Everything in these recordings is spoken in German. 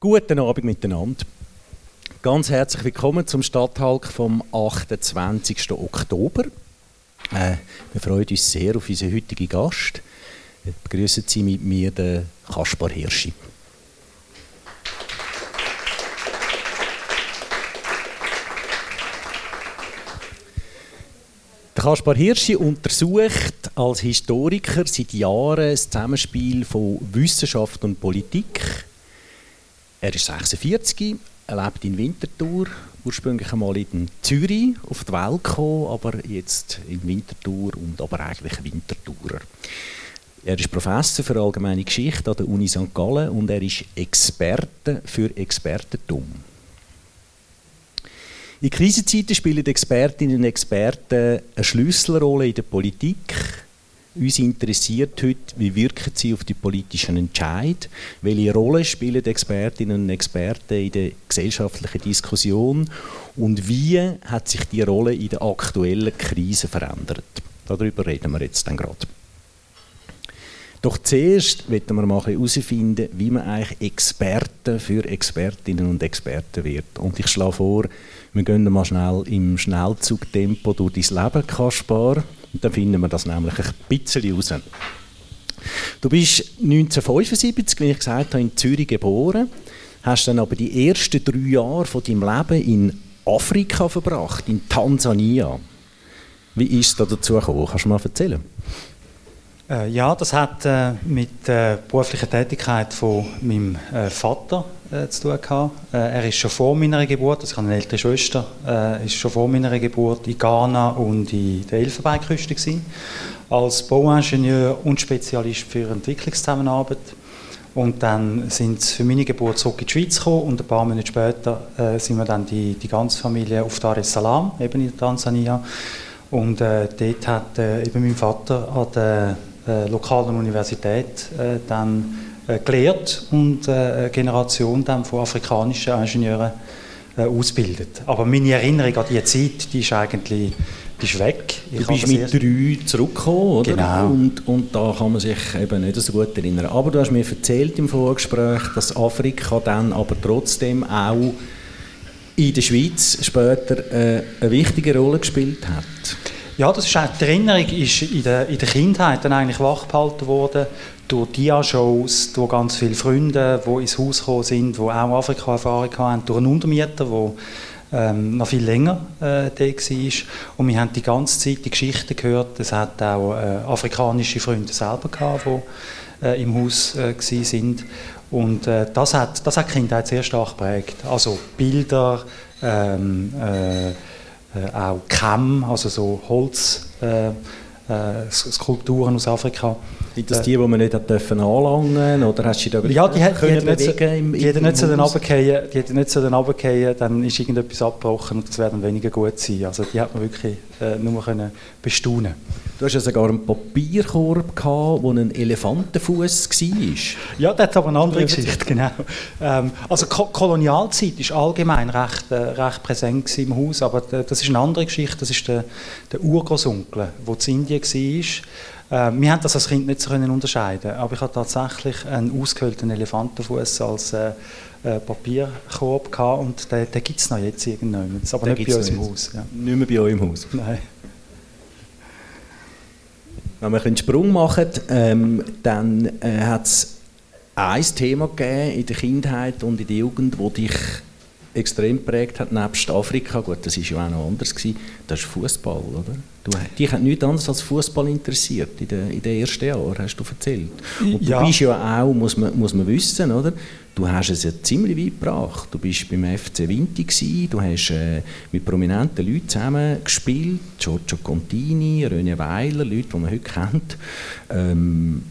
Guten Abend miteinander. Ganz herzlich willkommen zum Stadthalk vom 28. Oktober. Äh, wir freuen uns sehr auf unseren heutigen Gast. Begrüßen Sie mit mir den Kaspar Hirschi. Der Kaspar Hirschi untersucht als Historiker seit Jahren das Zusammenspiel von Wissenschaft und Politik er ist 46, er lebt in Winterthur, ursprünglich einmal in Zürich auf die Welt gekommen, aber jetzt in Winterthur und aber eigentlich Winterthurer. Er ist Professor für allgemeine Geschichte an der Uni St. Gallen und er ist Experte für Expertentum. In Krisenzeiten spielen Expertinnen und Experten eine Schlüsselrolle in der Politik, uns interessiert heute, wie wirken sie auf die politischen Entscheid, welche Rolle spielen Expertinnen und Experten in der gesellschaftlichen Diskussion und wie hat sich die Rolle in der aktuellen Krise verändert. Darüber reden wir jetzt dann gerade. Doch zuerst wollen wir mal herausfinden, wie man eigentlich Experten für Expertinnen und Experten wird. Und ich schlage vor, wir gehen mal schnell im Schnellzugtempo durch dein Leben, Kaspar. Dann finden wir das nämlich ein bisschen raus. Du bist 1975, wie ich gesagt habe, in Zürich geboren, hast dann aber die ersten drei Jahre von deinem Leben in Afrika verbracht, in Tansania. Wie ist es da dazu gekommen? Kannst du mal erzählen? Äh, ja, das hat äh, mit der beruflichen Tätigkeit von meinem äh, Vater äh, zu tun gehabt. Äh, er ist schon vor meiner Geburt, also ich eine ältere Schwester, äh, ist schon vor meiner Geburt in Ghana und in der Elfenbeinküste gewesen, als Bauingenieur und Spezialist für Entwicklungszusammenarbeit. Und dann sind sie für meine Geburt zurück in die Schweiz gekommen und ein paar Monate später äh, sind wir dann die, die ganze Familie auf Dar es Salaam, eben in Tansania. Und äh, dort hat äh, eben mein Vater an der äh, lokalen Universität äh, dann gelehrt und eine Generation dann von afrikanischen Ingenieuren ausbildet. Aber meine Erinnerung an diese Zeit, die ist eigentlich die ist weg. Ich du bist mit drei zurückgekommen, oder? Genau. Und, und da kann man sich eben nicht so gut erinnern. Aber du hast mir erzählt im Vorgespräch, dass Afrika dann aber trotzdem auch in der Schweiz später äh, eine wichtige Rolle gespielt hat. Ja, das ist die Erinnerung ist in der, in der Kindheit dann eigentlich wachgehalten worden durch Dia-Shows, durch ganz viele Freunde, die ins Haus gekommen sind, die auch Afrika-Erfahrung hatten, durch einen Untermieter, der ähm, noch viel länger äh, da war. Und wir haben die ganze Zeit die Geschichten gehört. Es hat auch äh, afrikanische Freunde selber gehabt, die äh, im Haus äh, sind. Und äh, das, hat, das hat die Kindheit sehr stark geprägt. Also Bilder, ähm, äh, äh, auch Kamm, also so Holzskulpturen äh aus Afrika. Sind das die, die man nicht hat dürfen anlangen oder hast du da Ja, die, hat, die, nicht so, im, die hätten nicht so den runterfallen, die hätten nicht so den runterfallen, dann ist irgendetwas abgebrochen und das wäre dann weniger gut sein. Also die hat man wirklich äh, nur können bestaunen. Du hast ja sogar einen Papierkorb gehabt, wo ein Elefantenfuß war. Ja, das hat aber eine andere Geschichte, genau. Ähm, also Ko Kolonialzeit ist allgemein recht, äh, recht präsent im Haus, aber das ist eine andere Geschichte. Das ist der, der Urgroßonkel, der in Indien war. Äh, wir haben das als Kind nicht so können unterscheiden, aber ich hatte tatsächlich einen ausgehöhlten Elefantenfuß als äh, äh, Papierkorb gehabt und den, den gibt es noch jetzt irgendwann. Aber den nicht bei uns im Haus. Ja. Nicht mehr bei euch im Haus? Nein. Wenn wir einen Sprung machen, ähm, dann äh, hat es ein Thema gegeben in der Kindheit und in der Jugend, das dich extrem geprägt hat, nebst Afrika, gut, das war ja auch noch anders gewesen, das ist Fußball, oder? Du, dich hat nichts anderes als Fußball interessiert in den, in den ersten Jahren, hast du erzählt. Und du ja. bist ja auch, muss man, muss man wissen, oder? Du hast es ja ziemlich weit gebracht. Du bist beim FC Vinti gewesen, du hast äh, mit prominenten Leuten zusammen gespielt, Giorgio Contini, René Weiler, Leute, die man heute kennt. Ähm,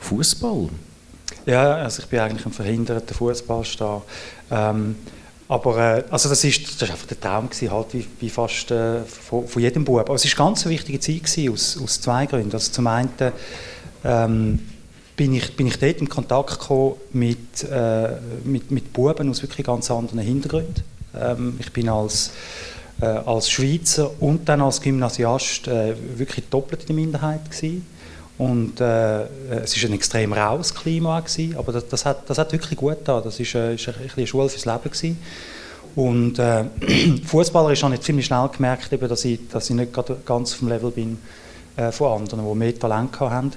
Fußball. Ja, also ich bin eigentlich ein verhinderter Fußballstar. Ähm, aber äh, also das, ist, das ist einfach der Traum gewesen, halt wie, wie fast äh, von, von, jedem Bub. Aber es eine ganz wichtige Zeit gewesen, aus, aus zwei Gründen. Also zum einen ähm, bin ich, bin ich dort in Kontakt gekommen mit, äh, mit, mit Buben aus wirklich ganz anderen Hintergründen. Ähm, ich bin als, äh, als Schweizer und dann als Gymnasiast äh, wirklich doppelt in der Minderheit gewesen. Und äh, es war ein extrem raues Klima, gewesen, aber das, das, hat, das hat wirklich gut getan. Das war äh, ist ein, eine Schule fürs Leben. Gewesen. Und äh, Fußballer habe ich ziemlich schnell gemerkt, dass, ich, dass ich nicht ganz auf dem Level bin äh, von anderen, die mehr Talent hatten.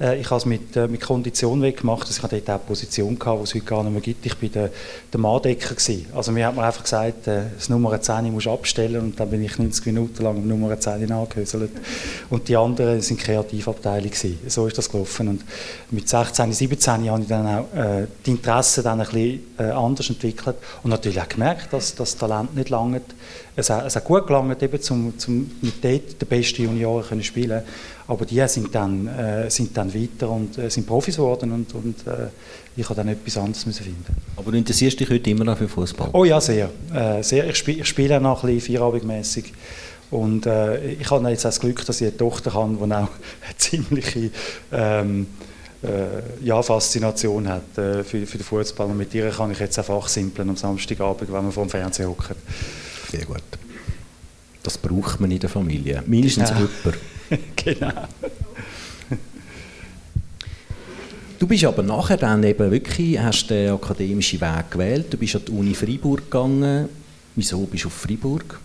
Äh, ich habe es mit, äh, mit Kondition weggemacht. Also ich dort auch eine Position, die es heute gar nicht mehr gibt. Ich war der, der Manndecker. Gewesen. Also mir hat man einfach gesagt, äh, das Nummer 10 musst du abstellen und dann bin ich 90 Minuten lang am Nummer 10 angehöselt. Und die anderen waren Kreativabteilung. Gewesen. So ist das gelaufen. Und mit 16, 17 habe ich dann auch äh, die Interessen dann ein bisschen äh, anders entwickelt und natürlich auch gemerkt, dass das Talent nicht lange es, es hat gut gelangt, eben zum, zum mit dort den besten Junioren können spielen aber die sind dann, äh, sind dann weiter und äh, sind Profis geworden und, und äh, ich habe dann etwas anderes müssen finden. Aber du interessierst dich heute immer noch für Fußball? Oh ja, sehr. Äh, sehr. Ich, spiel, ich spiele noch ein bisschen vierabendmäßig und äh, ich habe jetzt auch das Glück, dass ich eine Tochter habe, die auch eine ziemliche ähm, äh, ja, Faszination hat für, für den Fußball und mit ihr kann ich jetzt einfach simpeln am Samstagabend, wenn wir vor dem Fernseher hocken. Sehr gut. Das braucht man in der Familie. Mindestens ja. jemand. genau. Du bist aber nachher dann eben wirklich, hast den akademischen Weg gewählt. Du bist an die Uni Freiburg gegangen. Wieso bist du auf Freiburg?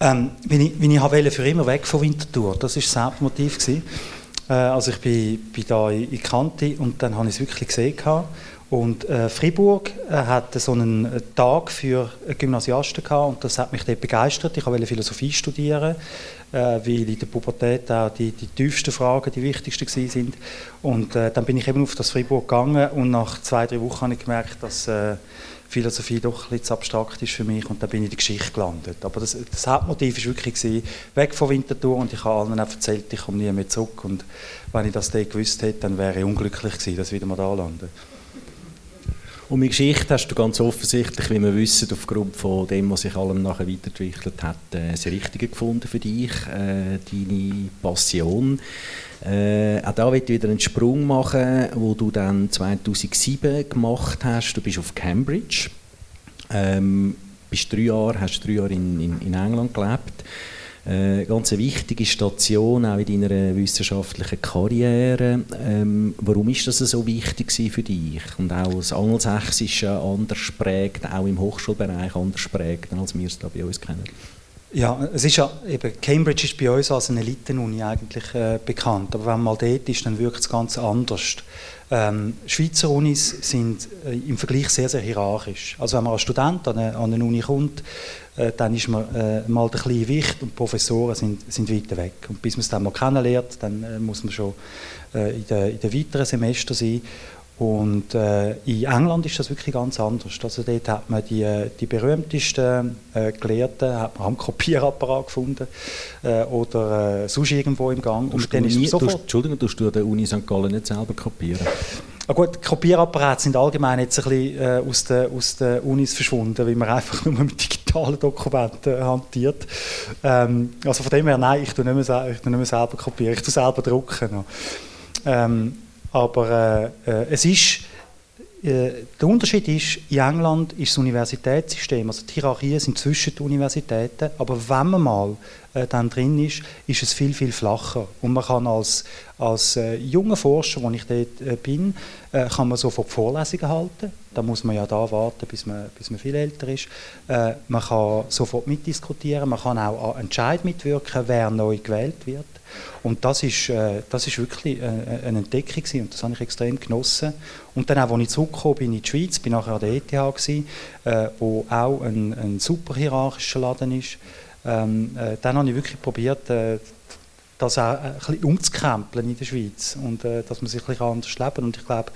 Ähm, wenn ich, wenn ich wollte, für immer weg von Winterthur. Das war das Hauptmotiv. Äh, also ich bin, bin da in Kante und dann habe ich es wirklich gesehen. Gehabt. Und äh, Fribourg äh, hatte so einen äh, Tag für Gymnasiasten gehabt und das hat mich dort begeistert. Ich wollte Philosophie studieren, äh, weil in der Pubertät auch die, die tiefsten Fragen die wichtigsten sind. Und äh, dann bin ich eben auf das Fribourg gegangen und nach zwei, drei Wochen habe ich gemerkt, dass äh, Philosophie doch zu abstrakt ist für mich und dann bin ich in der Geschichte gelandet. Aber das, das Hauptmotiv war wirklich gewesen, weg von Winterthur und ich habe allen auch erzählt, ich komme nie mehr zurück und wenn ich das dort gewusst hätte, dann wäre ich unglücklich gewesen, dass ich wieder mal da lande. Und mit Geschichte hast du ganz offensichtlich, wie wir wissen, aufgrund von dem, was sich allem nachher weiterentwickelt hat, äh, das Richtige gefunden für dich, äh, deine Passion. Äh, auch da ich wieder einen Sprung machen, wo du dann 2007 gemacht hast. Du bist auf Cambridge, ähm, bist drei Jahre, hast drei Jahre in, in, in England gelebt äh, ganz eine wichtige Station auch in deiner wissenschaftlichen Karriere. Ähm, warum ist das so wichtig für dich? Und auch das Angelsächsische anders prägt, auch im Hochschulbereich anders prägt, als wir es da bei uns kennen? Ja, es ist ja eben, Cambridge ist bei uns als eine Elitenuni eigentlich äh, bekannt, aber wenn man mal dort ist, dann wirkt es ganz anders. Ähm, Schweizer Unis sind äh, im Vergleich sehr, sehr hierarchisch. Also wenn man als Student an eine, an eine Uni kommt, äh, dann ist man äh, mal der kleine Wicht und Professoren sind, sind weiter weg. Und bis man es dann mal kennenlernt, dann äh, muss man schon äh, in den in weiteren Semester sein. Und äh, in England ist das wirklich ganz anders. Also dort hat man die, die berühmtesten äh, Gelehrten hat man am Kopierapparat gefunden äh, oder äh, sonst irgendwo im Gang. Und dann ist nie, sofort... Du, Entschuldigung, tust du an der Uni St. Gallen nicht selber kopieren? Ah gut, Kopierapparate sind allgemein jetzt ein bisschen äh, aus, den, aus den Unis verschwunden, weil man einfach nur mit digitalen Dokumenten äh, hantiert. Ähm, also von dem her, nein, ich tue nicht mehr, ich tue nicht mehr selber kopieren, ich tue selber drucken. Ähm, aber äh, äh, es ist, äh, der Unterschied ist, in England ist das Universitätssystem, also die Hierarchien sind zwischen den Universitäten, aber wenn man mal äh, dann drin ist, ist es viel, viel flacher. Und man kann als, als äh, junger Forscher, wo ich dort äh, bin, äh, kann man sofort Vorlesungen halten. Da muss man ja da warten, bis man, bis man viel älter ist. Man kann sofort mitdiskutieren, man kann auch an Entscheid mitwirken, wer neu gewählt wird. Und das ist, äh, das ist wirklich äh, eine Entdeckung gewesen, und das habe ich extrem genossen. Und dann auch, als ich zurückgekommen bin in die Schweiz, bin nachher an der ETH gewesen, äh, wo auch ein, ein super hierarchischer Laden ist. Ähm, äh, dann habe ich wirklich probiert, äh, das auch ein bisschen umzukrempeln in der Schweiz und äh, dass man sich ein bisschen anders leben und ich glaube,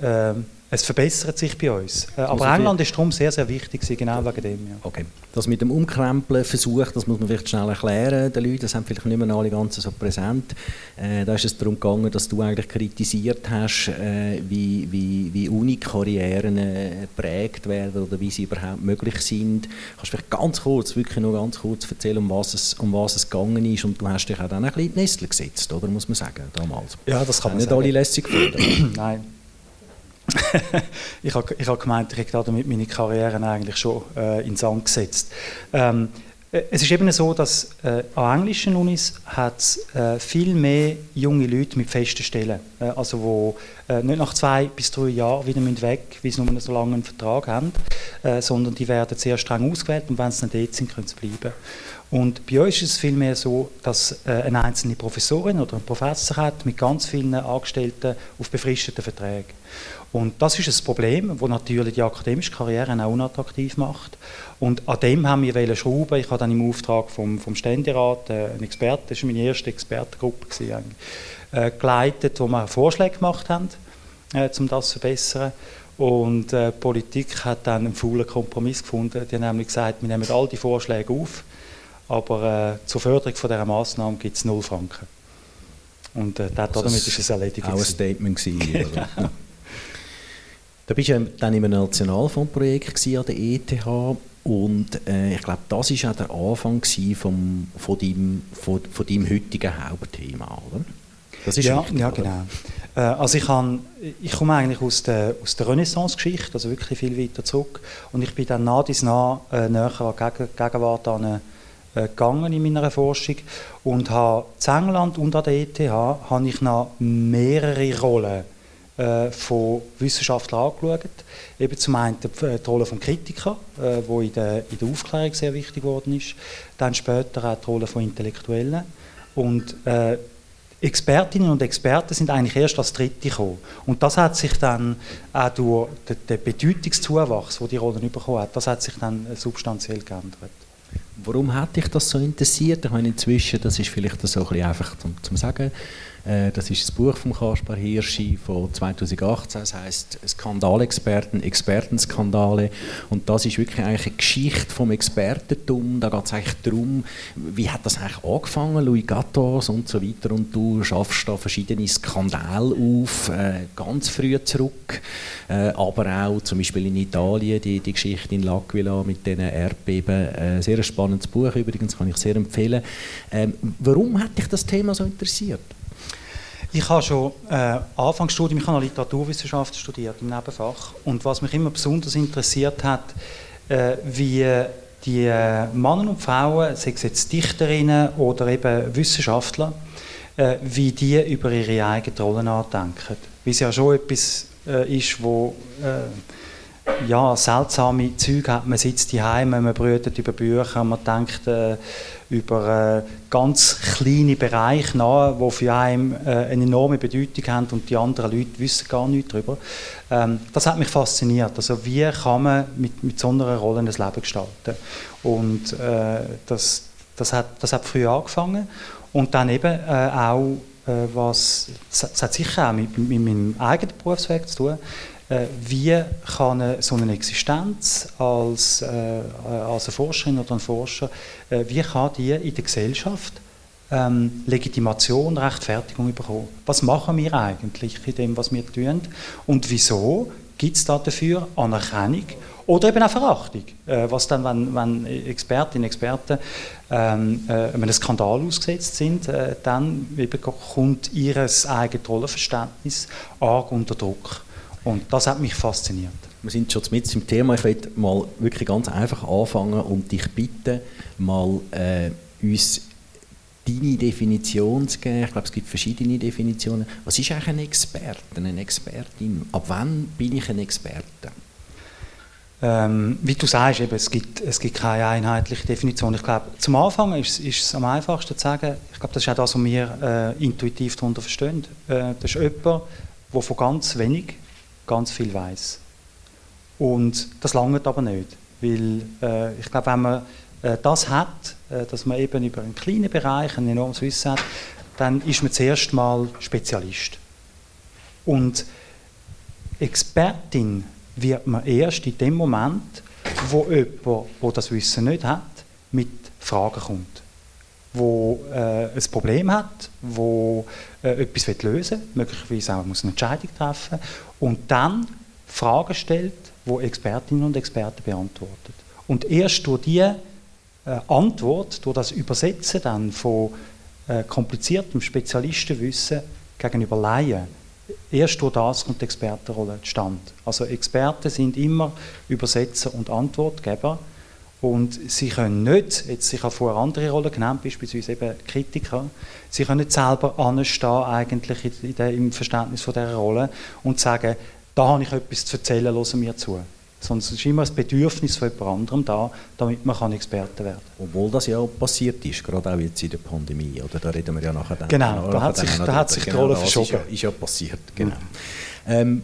ähm, es verbessert sich bei uns. Äh, aber England ist darum sehr, sehr wichtig, genau wegen dem. Ja. Okay. Das mit dem Umkrempeln versucht, das muss man vielleicht schnell erklären den Leuten, das haben vielleicht nicht mehr alle ganz so präsent. Äh, da ist es darum gegangen, dass du eigentlich kritisiert hast, äh, wie, wie, wie Uni-Karrieren äh, geprägt werden oder wie sie überhaupt möglich sind. Kannst du vielleicht ganz kurz, wirklich nur ganz kurz erzählen, um was es, um was es gegangen ist und du hast dich auch dann ein bisschen in die Nestel gesetzt, oder muss man sagen, damals. Ja, das kann man nicht sagen. alle lässig gefunden. Nein. ich habe ich hab gemeint, ich habe damit meine Karriere eigentlich schon äh, in Sand gesetzt. Ähm, Äh, es ist eben so, dass äh, an englischen Unis hat äh, viel mehr junge Leute mit festen Stellen, äh, also wo äh, nicht nach zwei bis drei Jahren wieder weg weil sie nur so lange einen Vertrag haben, äh, sondern die werden sehr streng ausgewählt und wenn sie nicht dort sind, können sie bleiben. Und bei uns ist es vielmehr so, dass äh, eine einzelne Professorin oder ein Professor hat mit ganz vielen Angestellten auf befristeten Verträgen. Und das ist ein Problem, das natürlich die akademische Karriere auch unattraktiv macht. Und an dem haben wir schrauben. Ich habe dann im Auftrag vom, vom Ständerat äh, einen Experten, das war meine erste Expertengruppe, gewesen, äh, geleitet, wo wir Vorschläge gemacht haben, äh, um das zu verbessern. Und äh, die Politik hat dann einen faulen Kompromiss gefunden. Die haben nämlich gesagt, wir nehmen all die Vorschläge auf, aber äh, zur Förderung von dieser Massnahme gibt es null Franken. Und äh, also damit ist es erledigt. Auch ein Statement gewesen, Da bist du dann in einem Nationalfondsprojekt an der ETH und äh, ich glaube, das war auch der Anfang vom, von, deinem, von, von deinem heutigen Hauptthema, oder? Das ist ja, wichtig, ja genau. Äh, also ich, kann, ich komme eigentlich aus der, aus der Renaissance-Geschichte, also wirklich viel weiter zurück. Und ich bin dann nach dies nach äh, näher an Gegen Gegenwart an, äh, gegangen in meiner Forschung und habe in England und an der ETH habe ich noch mehrere Rollen äh, von Wissenschaftlern angeschaut. Eben zum einen die, die Rolle des Kritikers, äh, wo in der, Aufklärung sehr wichtig geworden ist. Dann später auch die Rolle von Intellektuellen. Und äh, Expertinnen und Experten sind eigentlich erst als Dritte gekommen. Und das hat sich dann auch durch den, Bedeutungszuwachs, den die Rolle bekommen hat, das hat sich dann substanziell geändert. Warum hat dich das so interessiert? Ich meine, inzwischen, das ist vielleicht so ein bisschen einfach zum Sagen, äh, das ist das Buch von Kaspar Hirschi von 2018. Das heißt Skandalexperten, Expertenskandale. Und das ist wirklich eigentlich eine Geschichte vom Expertentum. Da geht es eigentlich darum, wie hat das eigentlich angefangen, Louis Gattos und so weiter. Und du schaffst da verschiedene Skandale auf, äh, ganz früh zurück. Äh, aber auch zum Beispiel in Italien die, die Geschichte in L'Aquila mit den Erdbeben. Äh, sehr spannendes Buch übrigens, kann ich sehr empfehlen. Ähm, warum hat dich das Thema so interessiert? Ich habe schon äh, Anfangsstudium, ich habe Literaturwissenschaft studiert im Nebenfach und was mich immer besonders interessiert hat, äh, wie die äh, Männer und Frauen, sei es jetzt Dichterinnen oder eben Wissenschaftler, äh, wie die über ihre eigenen Rollen nachdenken. Wie es ja schon etwas äh, ist, wo äh, ja, seltsame Züge hat. Man sitzt daheim, man brütet über Bücher, man denkt äh, über äh, ganz kleine Bereiche nach, die für einen äh, eine enorme Bedeutung haben und die anderen Leute wissen gar nichts darüber. Ähm, das hat mich fasziniert. Also wie kann man mit, mit so einer Rolle ein Leben gestalten? Und äh, das, das, hat, das hat früh angefangen und dann eben äh, auch äh, was, das hat sicher auch mit, mit meinem eigenen Berufsweg zu tun, wie kann so eine Existenz als, äh, als eine Forscherin oder ein Forscher, äh, wie kann die in der Gesellschaft ähm, Legitimation, Rechtfertigung bekommen? Was machen wir eigentlich in dem, was wir tun? Und wieso gibt es da dafür Anerkennung oder eben auch Verachtung? Äh, was dann, wenn, wenn Expertinnen und Experten ähm, äh, einem Skandal ausgesetzt sind, äh, dann eben kommt ihr eigenes Rollenverständnis arg unter Druck. Und das hat mich fasziniert. Wir sind schon mit im Thema. Ich möchte mal wirklich ganz einfach anfangen und dich bitten, mal äh, uns deine Definition zu geben. Ich glaube, es gibt verschiedene Definitionen. Was ist eigentlich ein Experte, eine Expertin? Ab wann bin ich ein Experte? Ähm, wie du sagst, eben, es, gibt, es gibt keine einheitliche Definition. Ich glaube, zum Anfang ist, ist es am einfachsten zu sagen, ich glaube, das ist auch das, was wir äh, intuitiv darunter verstehen. Äh, das ist jemand, der von ganz wenig ganz viel weiß. Und das langt aber nicht, weil äh, ich glaube, wenn man äh, das hat, äh, dass man eben über einen kleinen Bereich ein enormes Wissen hat, dann ist man zuerst mal Spezialist. Und Expertin wird man erst in dem Moment, wo jemand, der das Wissen nicht hat, mit Fragen kommt. Wo äh, ein Problem hat, wo äh, etwas lösen will, möglicherweise auch muss eine Entscheidung treffen und dann Fragen stellt, wo Expertinnen und Experten beantworten. Und erst durch diese äh, Antwort, durch das Übersetzen dann von äh, kompliziertem Spezialistenwissen gegenüber Laien, erst durch das kommt die Expertenrolle zustande. Also Experten sind immer Übersetzer und Antwortgeber Und sie können nicht, jetzt, ich habe vorher andere Rollen genannt, beispielsweise eben Kritiker, sie können nicht selber anstehen eigentlich in, in im Verständnis von dieser Rolle und sagen, da habe ich etwas zu erzählen, hören mir zu. Es ist immer das Bedürfnis von jemand anderem da, damit man kann Experte werden kann. Obwohl das ja auch passiert ist, gerade auch jetzt in der Pandemie, oder? Da reden wir ja nachher dann. Genau, da hat sich, da hat sich die Rolle genau, verschoben. Ist ja, ist ja passiert, genau. Ähm,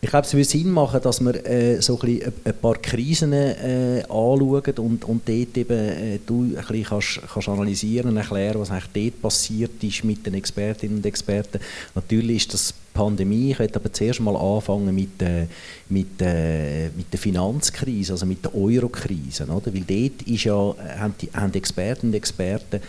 ich glaube, es würde Sinn machen, dass wir äh, so ein, ein paar Krisen äh, anschauen und, und dort eben äh, du ein bisschen kannst, kannst analysieren und erklären, was eigentlich dort passiert ist mit den Expertinnen und Experten. Natürlich ist das Pandemie, ich möchte aber zuerst mal anfangen mit, äh, mit, äh, mit der Finanzkrise, also mit der Eurokrise, weil dort ist ja, äh, haben, die, haben die Expertinnen und Experten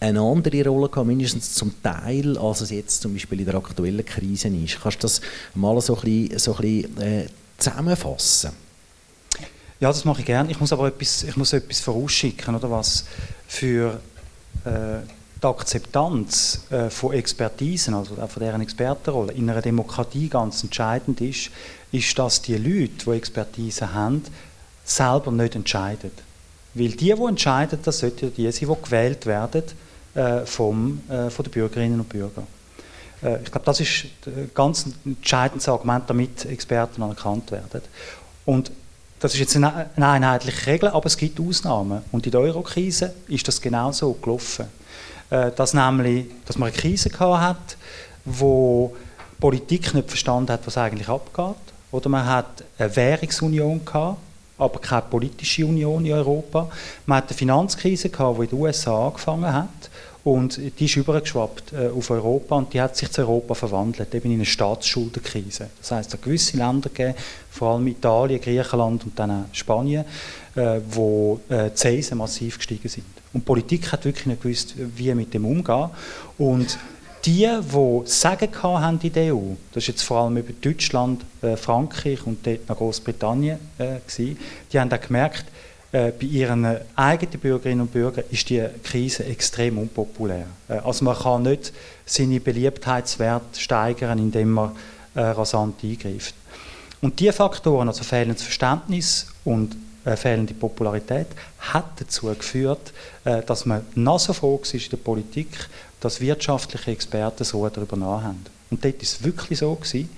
eine andere Rolle gehabt, mindestens zum Teil, als es jetzt zum Beispiel in der aktuellen Krise ist. Kannst du das mal so ein bisschen, so ein bisschen äh, zusammenfassen? Ja, das mache ich gerne. Ich muss aber etwas, ich muss etwas vorausschicken, oder was für äh, die Akzeptanz äh, von Expertisen, also auch von deren Expertenrolle, in einer Demokratie ganz entscheidend ist, ist, dass die Leute, die Expertise haben, selber nicht entscheiden. Weil die, die entscheiden, das sollten die sein, die gewählt werden vom, äh, von den Bürgerinnen und Bürgern. Äh, ich glaube, das ist ein ganz entscheidendes Argument, damit Experten anerkannt werden. Und das ist jetzt eine, einheitliche Regel, aber es gibt Ausnahmen. Und in der Eurokrise ist das genauso gelaufen. Äh, dass nämlich, dass man eine Krise hat, wo Politik nicht verstanden hat, was eigentlich abgeht. Oder man hat eine Währungsunion gehabt, aber keine politische Union in Europa. Man hat eine Finanzkrise gehabt, die in den USA angefangen hat und die ist übergeschwappt äh, auf Europa und die hat sich zu Europa verwandelt, eben in eine Staatsschuldenkrise. Das heißt, es gewisse Länder gegeben, vor allem Italien, Griechenland und dann auch Spanien, äh, wo äh, die Zinsen massiv gestiegen sind. Und die Politik hat wirklich nicht gewusst, wie mit dem umgehen. Und die, die Sagen haben in der EU, das ist jetzt vor allem über Deutschland, äh, Frankreich und dort nach Großbritannien, äh, gewesen, die haben dann gemerkt, bei ihren eigenen Bürgerinnen und Bürgern ist die Krise extrem unpopulär. Äh, also man kann nicht seine Beliebtheitswert steigern, indem man äh, rasant eingreift. Und diese Faktoren, also fehlendes Verständnis und äh, fehlende Popularität, hat dazu geführt, äh, dass man nasofroh ist in der Politik, dass wirtschaftliche Experten so darüber nachhaben. Und dort war es wirklich so gewesen,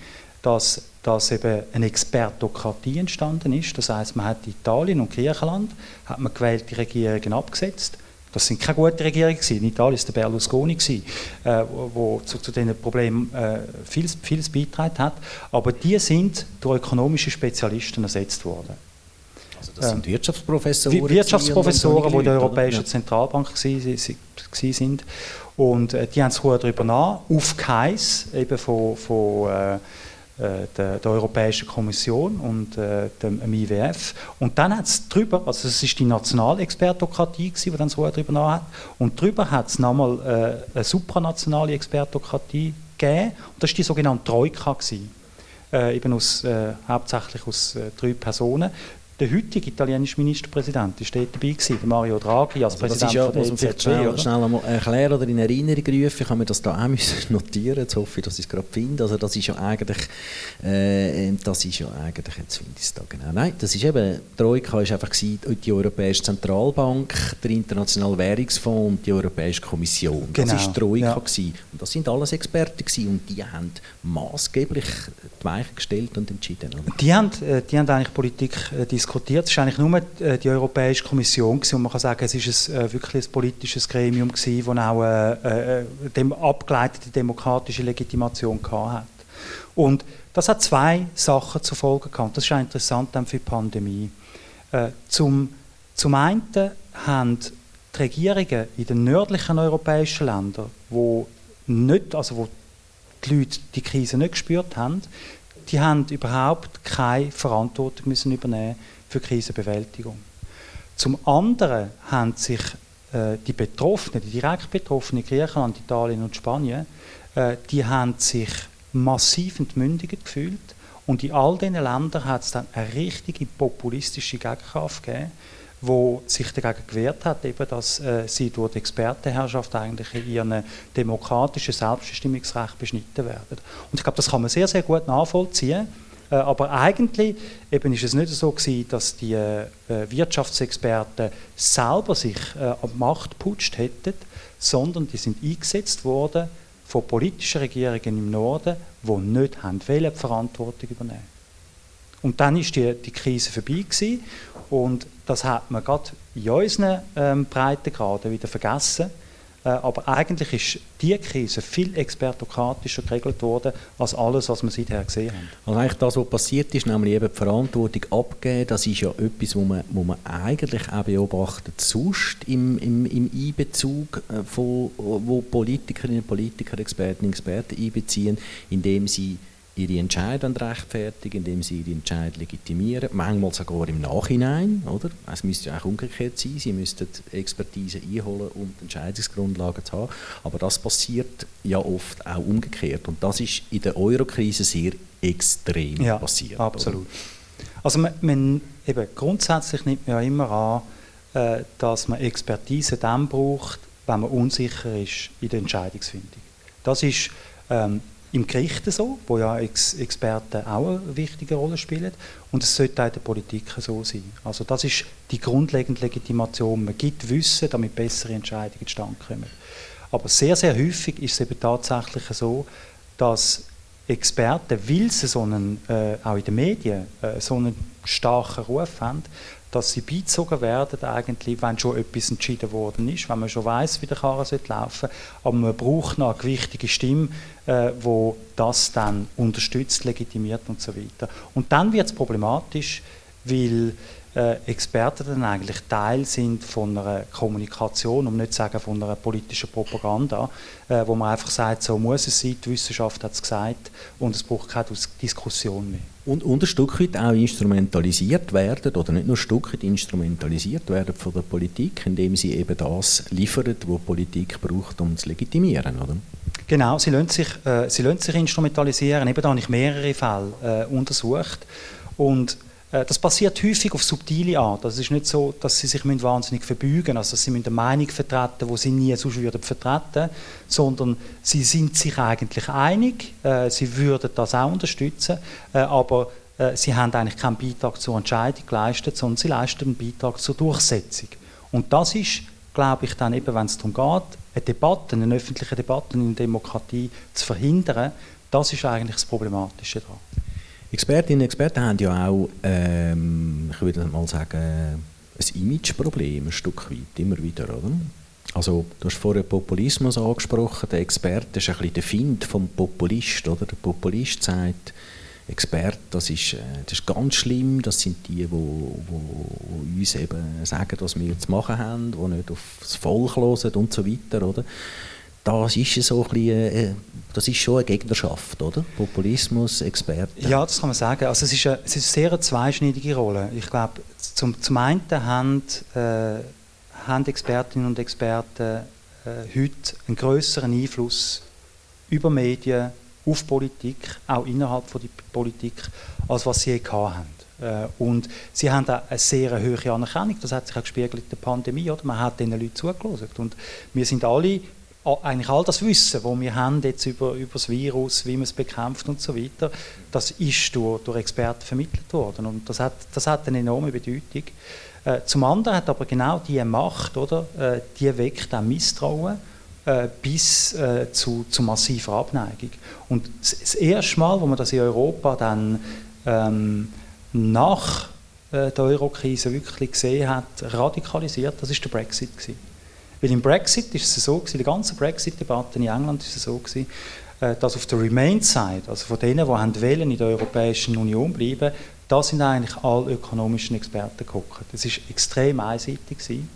dass, dass eben eine Expertokratie entstanden ist. Das heißt, man hat in Italien und Griechenland hat man gewählte Regierungen abgesetzt. Das sind keine guten Regierungen In Italien war der Berlusconi, gewesen, äh, wo, zu, zu diesen Problemen äh, vieles, vieles beigetragen hat. Aber die sind durch ökonomische Spezialisten ersetzt worden. Also das sind ähm, Wirtschaftsprofessoren? Wirtschaftsprofessoren, die in der Europäischen Zentralbank waren. Und äh, die haben sich darüber nach, auf Kais, eben von, von äh, äh, der, der, Europäischen Kommission und äh, dem, IWF. Und dann hat es drüber, also es ist die Nationalexpertokratie, die dann so darüber nachhat, und drüber hat es nochmal äh, eine supranationale Expertokratie gegeben, und das war die sogenannte Troika. Gewesen. Äh, eben aus, äh, hauptsächlich aus äh, drei Personen. Der heutige italienische Ministerpräsident war dort dabei, gewesen, Mario Draghi als also Präsident ja, der muss vielleicht schnell, schnell erklären oder in Erinnerung rufen. Ich habe mir das da auch notieren Jetzt hoffe ich, dass ich es gerade finde. Also das ist ja eigentlich, äh, das ist ja eigentlich, jetzt finde ich es da genau. Nein, das ist eben, Troika ist einfach gewesen, die Europäische Zentralbank, der Internationale Währungsfonds und die Europäische Kommission. Genau. Das war die Troika. Ja. Gewesen. Und das sind alles Experten gewesen, und die haben maßgeblich die Weichen gestellt und entschieden. Oder? Die haben, äh, die haben eigentlich Politik äh, diskutiert. Es war eigentlich nur äh, die Europäische Kommission gewesen, und man kann sagen, es ist ein, äh, wirklich ein politisches Gremium das auch äh, dem abgeleitete demokratische Legitimation hat. Und das hat zwei Sachen zur Folge gehabt. Das ist auch interessant für die Pandemie. Äh, zum, zum einen haben die Regierungen in den nördlichen europäischen Ländern, wo nicht, also wo die Leute die Krise nicht gespürt haben, die haben überhaupt keine Verantwortung müssen übernehmen für Krisenbewältigung. Zum anderen haben sich äh, die Betroffenen, die direkt Betroffenen, Griechenland, Italien und Spanien, äh, die haben sich massiv entmündigt gefühlt und in all diesen Ländern hat es dann eine richtige populistische Gegenkraft gegeben, wo sich dagegen gewehrt hat, eben, dass äh, sie durch die Expertenherrschaft eigentlich in ihrem demokratischen Selbstbestimmungsrecht beschnitten werden. Und ich glaube, das kann man sehr, sehr gut nachvollziehen, aber eigentlich eben ist es nicht so gewesen, dass die äh, Wirtschaftsexperten selber sich äh, an die Macht putscht hätten, sondern die sind eingesetzt worden von politischen Regierungen im Norden, die nicht haben wollen, die Verantwortung übernehmen und dann ist die, die Krise vorbei gewesen und das hat man gerade in unseren ähm, Breitengraden wieder vergessen. Äh, aber eigentlich ist diese Krise viel expertokratischer geregelt worden, als alles, was wir seither gesehen haben. Also eigentlich das, was passiert ist, nämlich eben die Verantwortung abgeben, das ist ja etwas, wo man, wo man eigentlich auch beobachtet, sonst im, im, im Einbezug, äh, von, wo Politikerinnen und Politiker, Expertinnen und Experten einbeziehen, indem sie ihre Entscheidung rechtfertigen, indem sie ihre Entscheidung legitimieren, manchmal sogar im Nachhinein, oder? Es müsste ja auch umgekehrt sein, sie müssten Expertise einholen, um Entscheidungsgrundlagen zu haben, aber das passiert ja oft auch umgekehrt und das ist in der Eurokrise sehr extrem ja, passiert. absolut. Oder? Also man, man, eben, grundsätzlich nimmt man ja immer an, äh, dass man Expertise dann braucht, wenn man unsicher ist in der Entscheidungsfindung. Das ist ähm, im Gericht so, wo ja Ex Experten auch eine wichtige Rolle spielen. Und es sollte auch in der Politik so sein. Also das ist die grundlegende Legitimation. Man gibt Wissen, damit bessere Entscheidungen zustande kommen. Aber sehr, sehr häufig ist es eben tatsächlich so, dass Experten, weil sie so einen, äh, auch in den Medien äh, so einen starken Ruf haben, dass sie beizogen werden, eigentlich, wenn schon etwas entschieden worden ist, wenn man schon weiß, wie der Karren laufen sollte. Aber man braucht noch eine gewichtige Stimme, äh, das dann unterstützt, legitimiert und so weiter. Und dann wird es problematisch, weil äh, Experten dann eigentlich Teil sind von einer Kommunikation, um nicht zu sagen von einer politischen Propaganda, äh, wo man einfach sagt, so muss es sein, die Wissenschaft hat es gesagt und es braucht keine Diskussion mehr. Und, und ein Stück weit auch instrumentalisiert werden, oder nicht nur ein Stück weit instrumentalisiert werden von der Politik, indem sie eben das liefern, was die Politik braucht, um zu legitimieren, oder? Genau, sie lassen sich, äh, sie lassen sich instrumentalisieren. Eben da habe ich mehrere Fälle äh, untersucht und das passiert häufig auf subtile Art. Das ist nicht so, dass sie sich wahnsinnig verbeugen also dass sie eine Meinung vertreten, die sie nie sonst würden vertreten, sondern sie sind sich eigentlich einig, äh, sie würden das auch unterstützen, äh, aber äh, sie haben eigentlich keinen Beitrag zur Entscheidung geleistet, sondern sie leisten einen Beitrag zur Durchsetzung. Und das ist, glaube ich, dann eben, wenn es darum geht, eine Debatte, eine öffentliche Debatte in der Demokratie zu verhindern, das ist eigentlich das Problematische daran. Expertinnen und Experten haben ja auch, ähm, ich würde mal sagen, ein Imageproblem ein Stück weit, immer wieder, oder? Also, du hast vorher Populismus angesprochen, der Experte ist ein bisschen der Find vom Populist, oder? Der Populist sagt, Experte, das ist, äh, das ist ganz schlimm, das sind die, die, die uns eben sagen, was wir zu machen haben, die nicht auf das Volk hören und so weiter, oder? Das ist so ein bisschen, äh, das ist schon eine Gegnerschaft, oder? Populismus, Experten. Ja, das kann man sagen. Also es ist eine, es ist eine sehr zweischneidige Rolle. Ich glaube, zum, zum einen haben, äh, haben Expertinnen und Experten äh, heute einen größeren Einfluss über Medien auf Politik, auch innerhalb von der Politik, als was sie je haben. Äh, und sie haben auch eine sehr hohe Anerkennung, das hat sich auch gespiegelt in der Pandemie, oder? man hat diesen Leuten zugelassen. Und wir sind alle eigentlich all das Wissen, das wir haben jetzt über, über das Virus, wie man es bekämpft und so weiter, das ist durch, durch Experten vermittelt worden und das hat, das hat eine enorme Bedeutung. Äh, zum anderen hat aber genau diese Macht, oder, äh, die weckt auch Misstrauen äh, bis äh, zu, zu massiver Abneigung. Und das erste Mal, wo man das in Europa dann ähm, nach äh, der Eurokrise wirklich gesehen hat, radikalisiert, das ist der Brexit gewesen. Weil im Brexit ist es so gewesen, die ganze Brexit-Debatte in England ist es so gewesen, äh, dass auf der Remain-Side, also von denen, die wollen, in der Europäischen Union bleiben, da sind eigentlich alle ökonomischen Experten geguckt. Das ist extrem einseitig gewesen.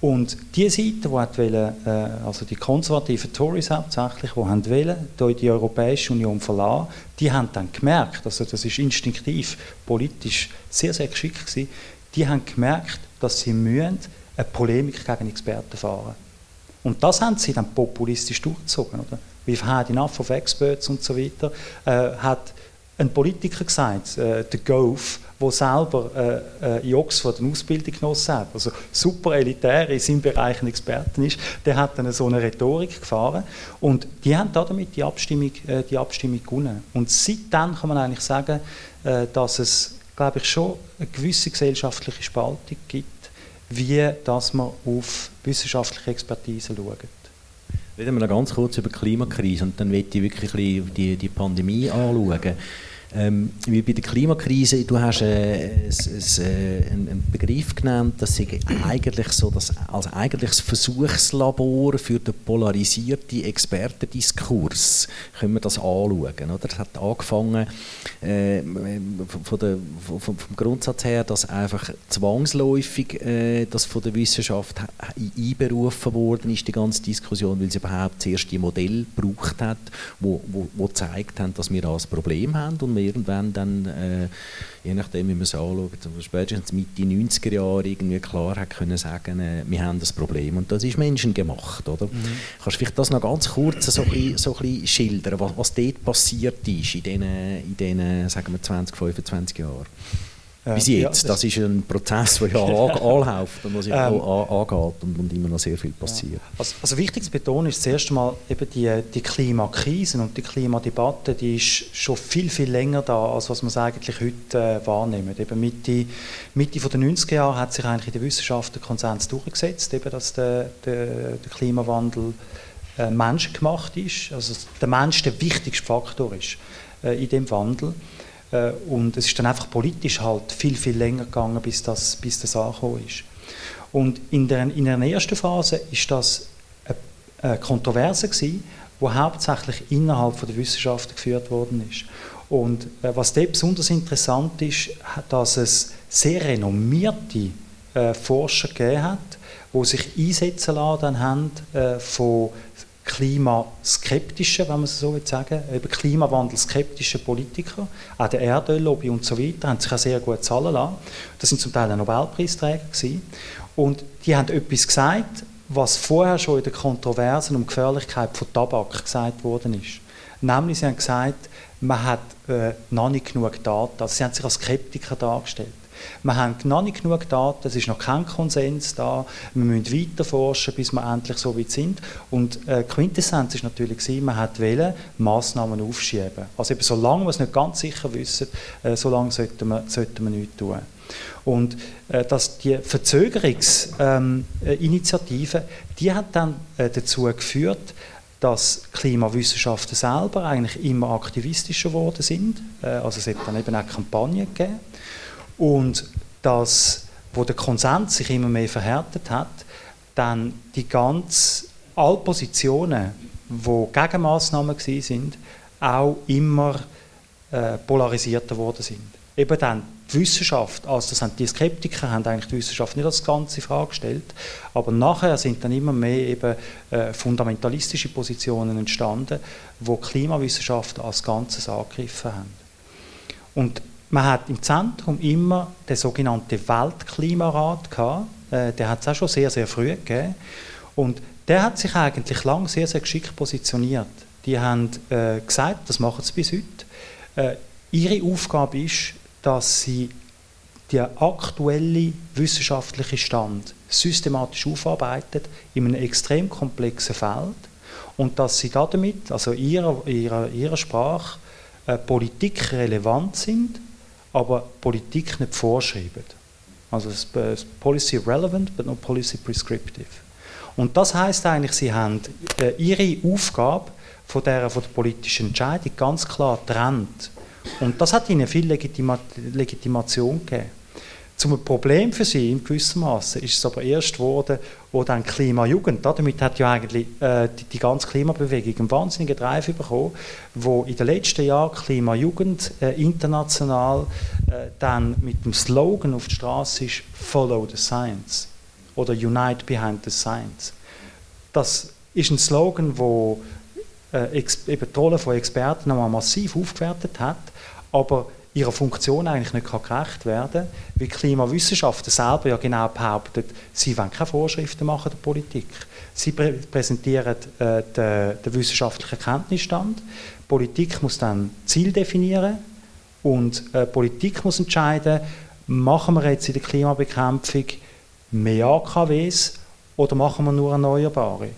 Und die Seite, die wollen, äh, also die konservativen Tories hauptsächlich, die haben wollen, die Europäische Union verlassen, die haben dann gemerkt, also das ist instinktiv politisch sehr, sehr geschickt gewesen, die haben gemerkt, dass sie müssen eine Polemik gegen Experten fahren. Und das haben sie dann populistisch durchgezogen. Oder? Wie Heidi Enough of Experts und so weiter äh, hat ein Politiker gesagt, äh, der Gove, der selber äh, äh, in Oxford eine Ausbildung genossen hat, also super elitär in seinem Bereich ein Experten ist, der hat dann so eine Rhetorik gefahren und die haben damit die Abstimmung, äh, die Abstimmung gewonnen. Und seitdem kann man eigentlich sagen, äh, dass es, glaube ich, schon eine gewisse gesellschaftliche Spaltung gibt, wie dass man auf wissenschaftliche Expertise schaut. Reden wir noch ganz kurz über die Klimakrise und dann möchte ich wirklich die, die Pandemie anschauen. Ähm, wie bei der Klimakrise, du hast äh, äh, einen Begriff genannt, das ist eigentlich so, dass als eigentliches Versuchslabor für den polarisierten Expertendiskurs können wir das anschauen. Oder? Es hat angefangen äh, von der, vom, vom Grundsatz her, dass einfach zwangsläufig äh, das von der Wissenschaft einberufen worden ist, die ganze Diskussion, weil sie überhaupt zuerst die Modell gebraucht hat, wo, wo, wo gezeigt haben, dass wir da ein Problem haben und wir irgendwann dann, äh, je nachdem wie man es anschaut, spätestens Mitte 90er Jahre irgendwie klar hat können sagen, äh, wir haben das Problem und das ist menschengemacht, oder? Mhm. Kannst du vielleicht das noch ganz kurz so ein bisschen, so ein bisschen schildern, was, was dort passiert ist in diesen, in diesen sagen wir 20, 25 Jahren? Bis jetzt. Ja, das, das, ist ein Prozess, der ja anläuft und was ja ähm, angeht und, und, immer noch sehr viel passiert. Also, also wichtig zu betonen ist zuerst einmal eben die, die Klimakrise und die Klimadebatte, die ist schon viel, viel länger da, als was man es eigentlich heute äh, wahrnimmt. Eben Mitte, Mitte der 90er Jahre hat sich eigentlich in der Wissenschaft der Konsens durchgesetzt, eben, dass der, der, der Klimawandel äh, menschengemacht ist, also der Mensch der wichtigste Faktor ist äh, in dem Wandel. Äh, und es ist dann einfach politisch halt viel, viel länger gegangen, bis das, bis das angekommen ist. Und in der, in der ersten Phase ist das eine, Kontroverse gewesen, die hauptsächlich innerhalb von der Wissenschaft geführt worden ist. Und äh, was dort besonders interessant ist, dass es sehr renommierte äh, Forscher gegeben hat, die sich einsetzen lassen haben von klimaskeptischen, wenn man es so will eben klimawandelskeptische Politiker, auch der Erdöllobby und so weiter, haben sich auch sehr gut zahlen lassen. Das sind zum Teil Nobelpreisträger gewesen. Und die haben etwas gesagt, was vorher schon in den Kontroversen um die Gefährlichkeit von Tabak gesagt worden ist. Nämlich, sie haben gesagt, man hat äh, noch nicht genug Daten. Also sie haben sich als Skeptiker dargestellt. Wir haben noch nicht genug Daten, es ist noch kein Konsens da, wir müssen weiter forschen, bis wir endlich so weit sind. Und äh, Quintessenz ist natürlich gewesen, man hat wollen, Massnahmen aufschieben. Also eben, solange wir es nicht ganz sicher wissen, äh, solange sollten wir, sollten wir nichts tun. Und äh, dass die Verzögerungsinitiative, ähm, äh, die hat dann äh, dazu geführt, dass Klimawissenschaften selber eigentlich immer aktivistischer geworden sind. Äh, also es hat dann eben auch Kampagnen gegeben. Und dass, wo der Konsens sich immer mehr verhärtet hat, dann die ganz alle Positionen, die Gegenmaßnahmen sind, auch immer äh, polarisierter worden sind. Eben dann die Wissenschaft, also das haben die Skeptiker haben eigentlich die Wissenschaft nicht als ganze Frage gestellt, aber nachher sind dann immer mehr eben äh, fundamentalistische Positionen entstanden, wo Klimawissenschaften als Ganzes angegriffen haben. Und man hat im Zentrum immer den sogenannten Weltklimarat gehabt. Äh, der hat es auch schon sehr, sehr früh gegeben. Und der hat sich eigentlich lang sehr, sehr geschickt positioniert. Die haben äh, gesagt, das machen sie bis heute, äh, ihre Aufgabe ist, dass sie den aktuellen wissenschaftlichen Stand systematisch aufarbeiten in einem extrem komplexen Feld und dass sie damit, also ihrer, ihrer, ihrer Sprache, äh, Politik relevant sind aber Politik nicht vorschreiben. Also es ist Policy relevant, but not Policy prescriptive. Und das heißt eigentlich, sie haben äh, ihre Aufgabe von der, von der politischen Entscheidung ganz klar trennt. Und das hat ihnen viel Legitima Legitimation gegeben. Zum Problem für sie in gewissem Maße ist es aber erst geworden, wo dann Klimajugend, damit hat ja eigentlich äh, die, die, ganze Klimabewegung einen wahnsinnigen Drive bekommen, wo in den letzten Jahren Klimajugend äh, international äh, dann mit dem Slogan auf der Straße ist Follow the Science oder Unite Behind the Science. Das ist ein Slogan, wo äh, eben die Rolle von Experten nochmal massiv aufgewertet hat, aber ihrer Funktion eigentlich nicht gerecht werden kann, weil Klimawissenschaften selber ja genau behaupten, sie wollen keine Vorschriften machen der Politik. Sie prä präsentieren äh, den, den, wissenschaftlichen Kenntnisstand. Die Politik muss dann Ziel definieren, Und äh, Politik muss entscheiden, machen wir jetzt in der Klimabekämpfung mehr AKWs oder machen wir nur Erneuerbare?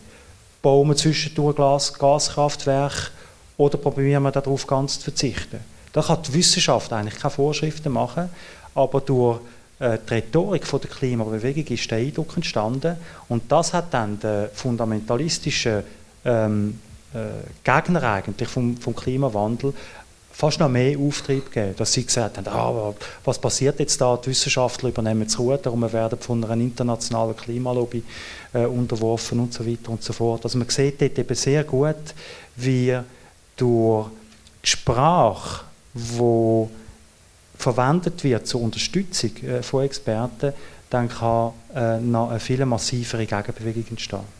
Bauen wir zwischendurch Gas Gaskraftwerke oder probieren wir darauf ganz zu verzichten? Da kann die Wissenschaft eigentlich keine Vorschriften machen, aber durch äh, die Rhetorik der Klimabewegung ist der Eindruck entstanden und das hat dann den fundamentalistischen ähm, äh, Gegner eigentlich vom, vom Klimawandel fast noch mehr Auftrieb gegeben, dass sie gesagt haben, ah, was passiert jetzt da, die Wissenschaftler übernehmen das Ruder und wir werden von einer internationalen Klimalobby äh, unterworfen und so weiter und so fort. Also man sieht dort eben sehr gut, wie durch die Sprache, die verwendet wird zur Unterstützung äh, von Experten, dann kann äh, eine viel massivere Gegenbewegung entstehen.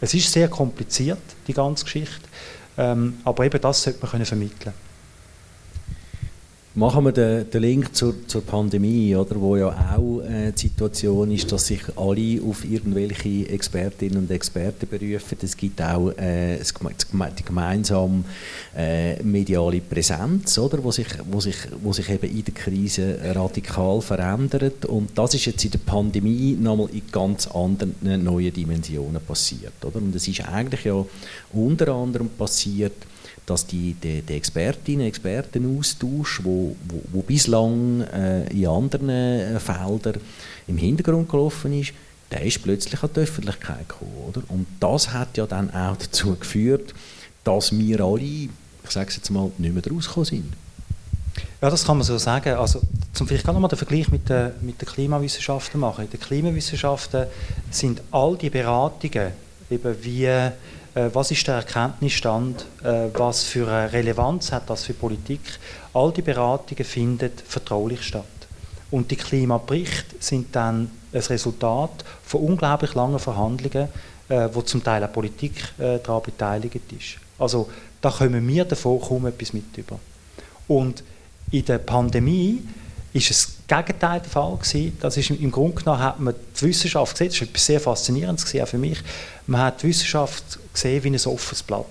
Es ist sehr kompliziert, die ganze Geschichte, ähm, aber eben das sollte man können vermitteln Machen wir den, den Link zur, zur, Pandemie, oder, wo ja auch äh, die Situation ist, dass sich alle auf irgendwelche Expertinnen und Experten berufen. Es gibt auch äh, die gemeinsame äh, mediale Präsenz, oder, wo, sich, wo, sich, wo sich eben in der Krise radikal verändert. Und das ist jetzt in der Pandemie nochmal in ganz anderen neuen Dimensionen passiert. Oder? Und es ist eigentlich ja unter anderem passiert, dass die, der, der Expertinnen Expertenaustausch, wo, wo, wo bislang äh, in anderen äh, Feldern im Hintergrund gelaufen ist, der ist plötzlich an die Öffentlichkeit gekommen. Oder? Und das hat ja dann auch dazu geführt, dass wir alle, ich sage es jetzt mal, nicht mehr rausgekommen sind. Ja, das kann man so sagen. Also, zum vielleicht noch mal den Vergleich mit den, mit den Klimawissenschaften machen. In den Klimawissenschaften sind all die Beratungen, eben wie was ist der Erkenntnisstand, äh, was für eine Relevanz hat das für Politik. All die Beratungen finden vertraulich statt. Und die Klimaberichte sind dann ein Resultat von unglaublich langen Verhandlungen, äh, wo zum Teil auch Politik daran beteiligt ist. Also da kommen wir davon kaum etwas mit über. Und in der Pandemie ist es Gegenteil der Fall gewesen. Das ist im Grunde genommen hat man die Wissenschaft gesehen, das ist etwas sehr Faszinierendes gewesen, auch für mich. Man hat die Wissenschaft gesehen wie ein offenes Blatt.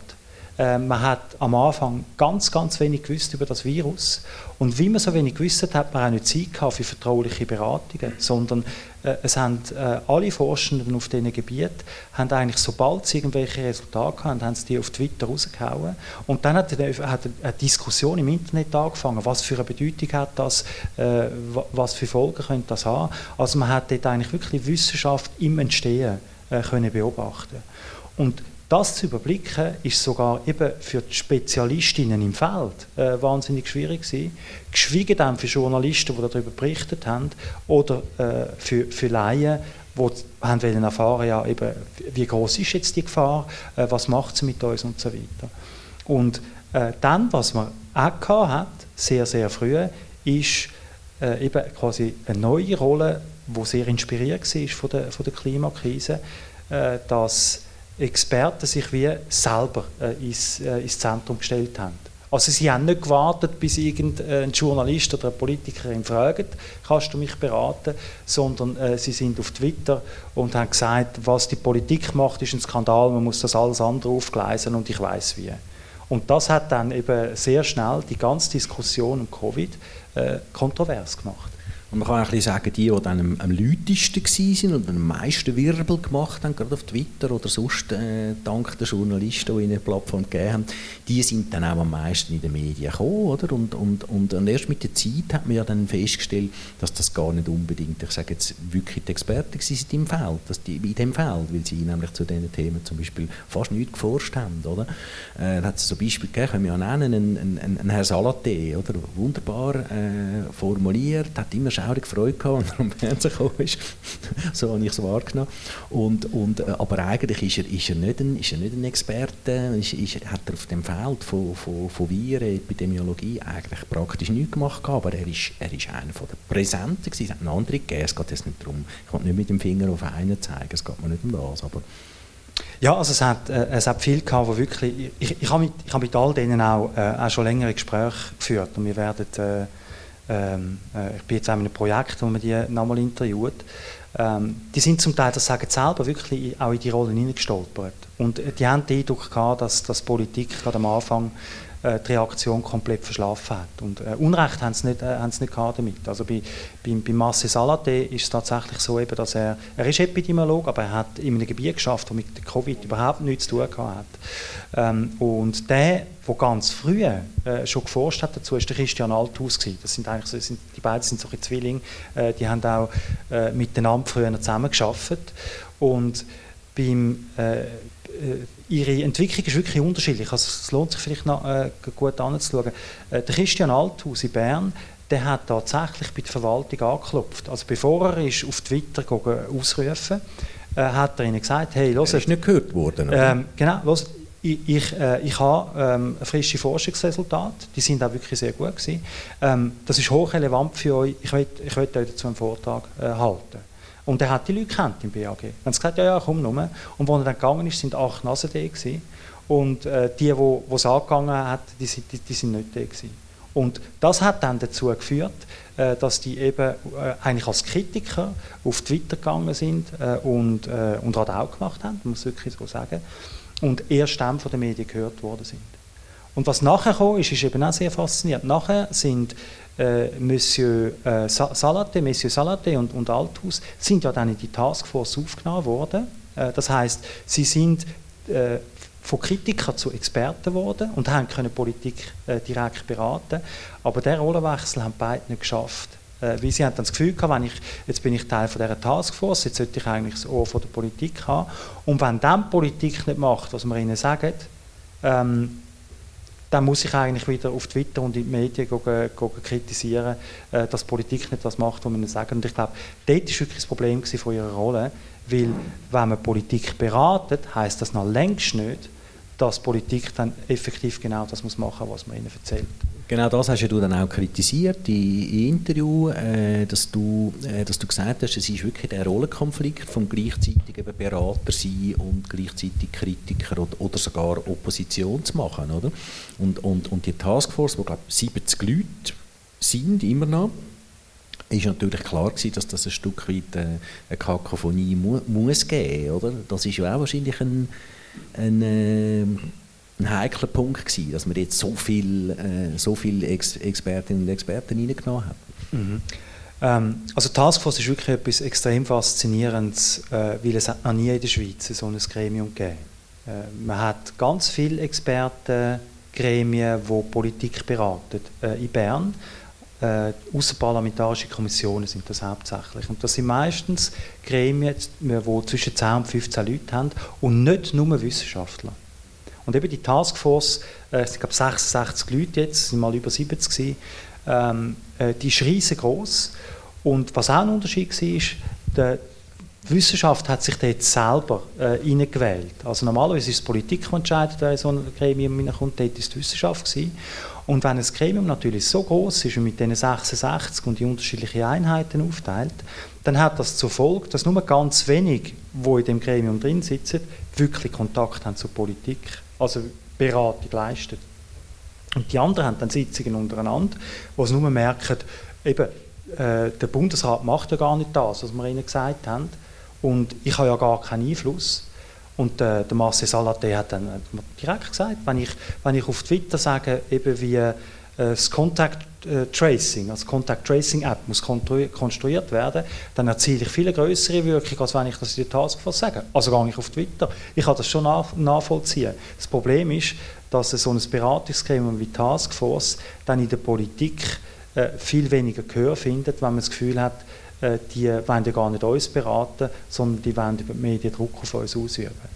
Äh, man hat am Anfang ganz, ganz wenig gewusst über das Virus. Und wie man so wenig gewusst hat, hat man auch nicht Zeit gehabt für vertrauliche Beratungen, sondern äh, es haben äh, alle Forschenden auf diesen Gebieten haben eigentlich, sobald sie irgendwelche Resultate hatten, haben sie die auf Twitter rausgehauen. Und dann hat, hat eine Diskussion im Internet angefangen, was für eine Bedeutung hat das, äh, was für Folgen könnte das haben. Also man hat dort eigentlich wirklich Wissenschaft im Entstehen äh, können beobachten. Und das zu überblicken, ist sogar eben für die Spezialistinnen im Feld äh, wahnsinnig schwierig gewesen. Geschwiegen dann für Journalisten, die darüber berichtet haben, oder äh, für, für Laien, die haben erfahren, ja, eben, wie groß ist jetzt die Gefahr, äh, was macht sie mit uns und so weiter. Und äh, dann, was man auch hat, sehr, sehr früh, ist äh, eben quasi eine neue Rolle, die sehr inspiriert war von der, von der Klimakrise, äh, dass Experten sich wie selber äh, ins, äh, ins Zentrum gestellt haben. Also sie haben nicht gewartet, bis irgendein Journalist oder eine Politikerin fragt, kannst du mich beraten, sondern äh, sie sind auf Twitter und haben gesagt, was die Politik macht, ist ein Skandal, man muss das alles andere aufgleisen und ich weiß wie. Und das hat dann eben sehr schnell die ganze Diskussion um Covid äh, kontrovers gemacht. Und man kann auch ein bisschen sagen, die, die dann am, am lautesten waren und am meisten Wirbel gemacht haben, gerade auf Twitter oder sonst äh, dank der Journalisten, die ihnen eine Plattform gegeben haben, die sind dann auch am meisten in den Medien gekommen. Oder? Und, und, und, und erst mit der Zeit hat man ja dann festgestellt, dass das gar nicht unbedingt, ich sage jetzt wirklich die Experten sind im Feld, dass die, in dem Feld, weil sie nämlich zu diesen Themen zum Beispiel fast nichts geforscht haben. Oder? Äh, da hat es so Beispiele gegeben, können wir ja nennen, ein, ein, ein Herr Salaté, oder? wunderbar äh, formuliert, hat immer schaurig Freude gehabt, als er am Fernsehen gekommen ist. so habe ich es wahrgenommen. Und, und, äh, aber eigentlich ist er, ist er, nicht, ein, ist er nicht ein Experte, ist, ist, hat er auf dem Feld von, von, von Viren, Epidemiologie eigentlich praktisch nichts gemacht, aber er ist, er ist einer von der Präsenten gewesen. Es hat einen anderen gegeben, es geht jetzt nicht darum, ich will nicht mit dem Finger auf einen zeigen, es geht mir nicht um das, aber ja, also es hat, äh, es hat viel gehabt, wo wirklich, ich, ich habe mit, hab mit all denen auch, äh, auch schon längere Gespräche geführt und wir werden äh, ähm, äh, ich bin jetzt auch in einem Projekt, wo man die nochmal interviewt, ähm, die sind zum Teil, das sagen selber, wirklich auch in die Rolle hineingestolpert. Und äh, die haben den Eindruck gehabt, dass, dass Politik gerade am Anfang äh, die Reaktion komplett verschlafen hat. Und äh, Unrecht haben sie nicht, äh, haben sie nicht gehabt damit. Also bei, bei, bei Massi Salate ist es tatsächlich so, eben, dass er, er ist Epidemiolog, aber er hat in einem Gebiet geschafft, das mit Covid überhaupt nichts zu tun hat. Ähm, und der, der ganz früh äh, schon geforscht hat dazu, ist der Christian Althaus gewesen. Das sind eigentlich sind, die beiden sind solche Zwillinge, äh, die haben auch äh, miteinander früher zusammen geschafft. Und beim äh, ihre Entwicklung ist wirklich unterschiedlich. Also es lohnt sich vielleicht noch äh, gut anzuschauen. Äh, der Christian Althaus in Bern, der hat tatsächlich bei der Verwaltung angeklopft. Also bevor er ist auf Twitter ausrufen, äh, hat er ihnen gesagt, hey, los, er ist nicht gehört worden. Ähm, genau, los, ich, ich, äh, ich habe ähm, frische Forschungsresultate, die sind auch wirklich sehr gut gewesen. Ähm, das ist hochrelevant für euch. Ich möchte ich euch dazu einen Vortrag äh, halten. Und er hat die Leute kennt im BAG. Er hat gesagt, ja, ja, komm nur. Und als er dann gegangen ist, sind acht Nasen da gewesen. Und äh, die, die es angegangen hat, die, die, die sind nicht da gewesen. Und das hat dann dazu geführt, äh, dass die eben äh, eigentlich als Kritiker auf Twitter gegangen sind äh, und, äh, und Radau gemacht haben, muss wirklich so sagen, und erst dann von den Medien gehört worden sind. Und was nachher kam, ist, ist eben auch sehr faszinierend. Nachher sind äh, Monsieur äh, Salate, Monsieur Salate und, und Althaus sind ja dann in die Taskforce aufgenommen worden. Äh, das heißt, sie sind äh, von Kritikern zu Experten geworden und haben können Politik direkt beraten. Aber der Rollenwechsel haben beide nicht geschafft. Weil sie haben dann das Gefühl gehabt, wenn ich, jetzt bin ich Teil von dieser Taskforce, jetzt sollte ich eigentlich das Ohr von der Politik haben. Und wenn dann Politik nicht macht, was man ihnen sagt, ähm, dann muss ich eigentlich wieder auf Twitter und in den Medien gehen, gehen kritisieren, äh, dass Politik nicht das macht, was man sagt. Und ich glaube, dort war wirklich das Problem von ihrer Rolle, weil wenn man Politik beratet, heißt das noch längst nicht, dass Politik dann effektiv genau das muss machen was man ihnen erzählt. Genau das hast du dann auch kritisiert in, in Interview, äh, dass, du, äh, dass du gesagt hast, es ist wirklich der Rollenkonflikt vom gleichzeitig eben Berater sein und gleichzeitig Kritiker oder, oder sogar Opposition zu machen, oder? Und, und, und die Taskforce, wo glaube 70 Leute sind immer noch, ist natürlich klar gewesen, dass das ein Stück weit äh, eine Kakophonie mu muss geben, oder? Das ist ja auch wahrscheinlich ein, ein äh, ein heikler Punkt gewesen, dass man jetzt so viele äh, so viel Ex Expertinnen und Experten reingenommen hat. Mhm. Ähm, also Taskforce ist wirklich etwas extrem Faszinierendes, äh, weil es noch nie in der Schweiz so ein Gremium gegeben äh, Man hat ganz viele Experten, Gremien, die Politik beraten. Äh, in Bern äh, außerparlamentarische Kommissionen sind das hauptsächlich. Und das sind meistens Gremien, die zwischen 10 und 15 Leute haben und nicht nur Wissenschaftler. Und eben die Taskforce, äh, es sind 66 Leute jetzt, sind mal über 70 gewesen, ähm, äh, die ist riesengroß. Und was auch ein Unterschied war, ist, die Wissenschaft hat sich dort selber äh, reingewählt. Also normalerweise ist es Politik, die entscheidet, wer in so ein Gremium hineinkommt, dort ist die Wissenschaft gewesen. Und wenn ein Gremium natürlich so groß ist und mit diesen 66 und die unterschiedlichen Einheiten aufteilt, dann hat das zur Folge, dass nur ganz wenig, wo in dem Gremium drin sitzen, wirklich Kontakt haben zur Politik also Beratung leistet. Und die anderen haben dann Sitzungen untereinander, wo sie nur merken, eben, äh, der Bundesrat macht ja gar nicht das, was wir ihnen gesagt haben. Und ich habe ja gar keinen Einfluss. Und äh, der Marcel Salate hat dann direkt gesagt, wenn ich, wenn ich auf Twitter sage, eben wie äh, das Contact äh, Tracing, also Contact Tracing App muss konstruiert werden, dann erziele ich viel größere Wirkung, als wenn ich das in der Taskforce sage. Also gehe ich auf Twitter. Ich kann das schon nach, nachvollziehen. Das Problem ist, dass so ein Beratungsgremium wie Taskforce dann in der Politik äh, viel weniger Gehör findet, wenn man das Gefühl hat, äh, die wollen ja gar nicht uns beraten, sondern die wollen über die Medien Druck auf uns ausüben.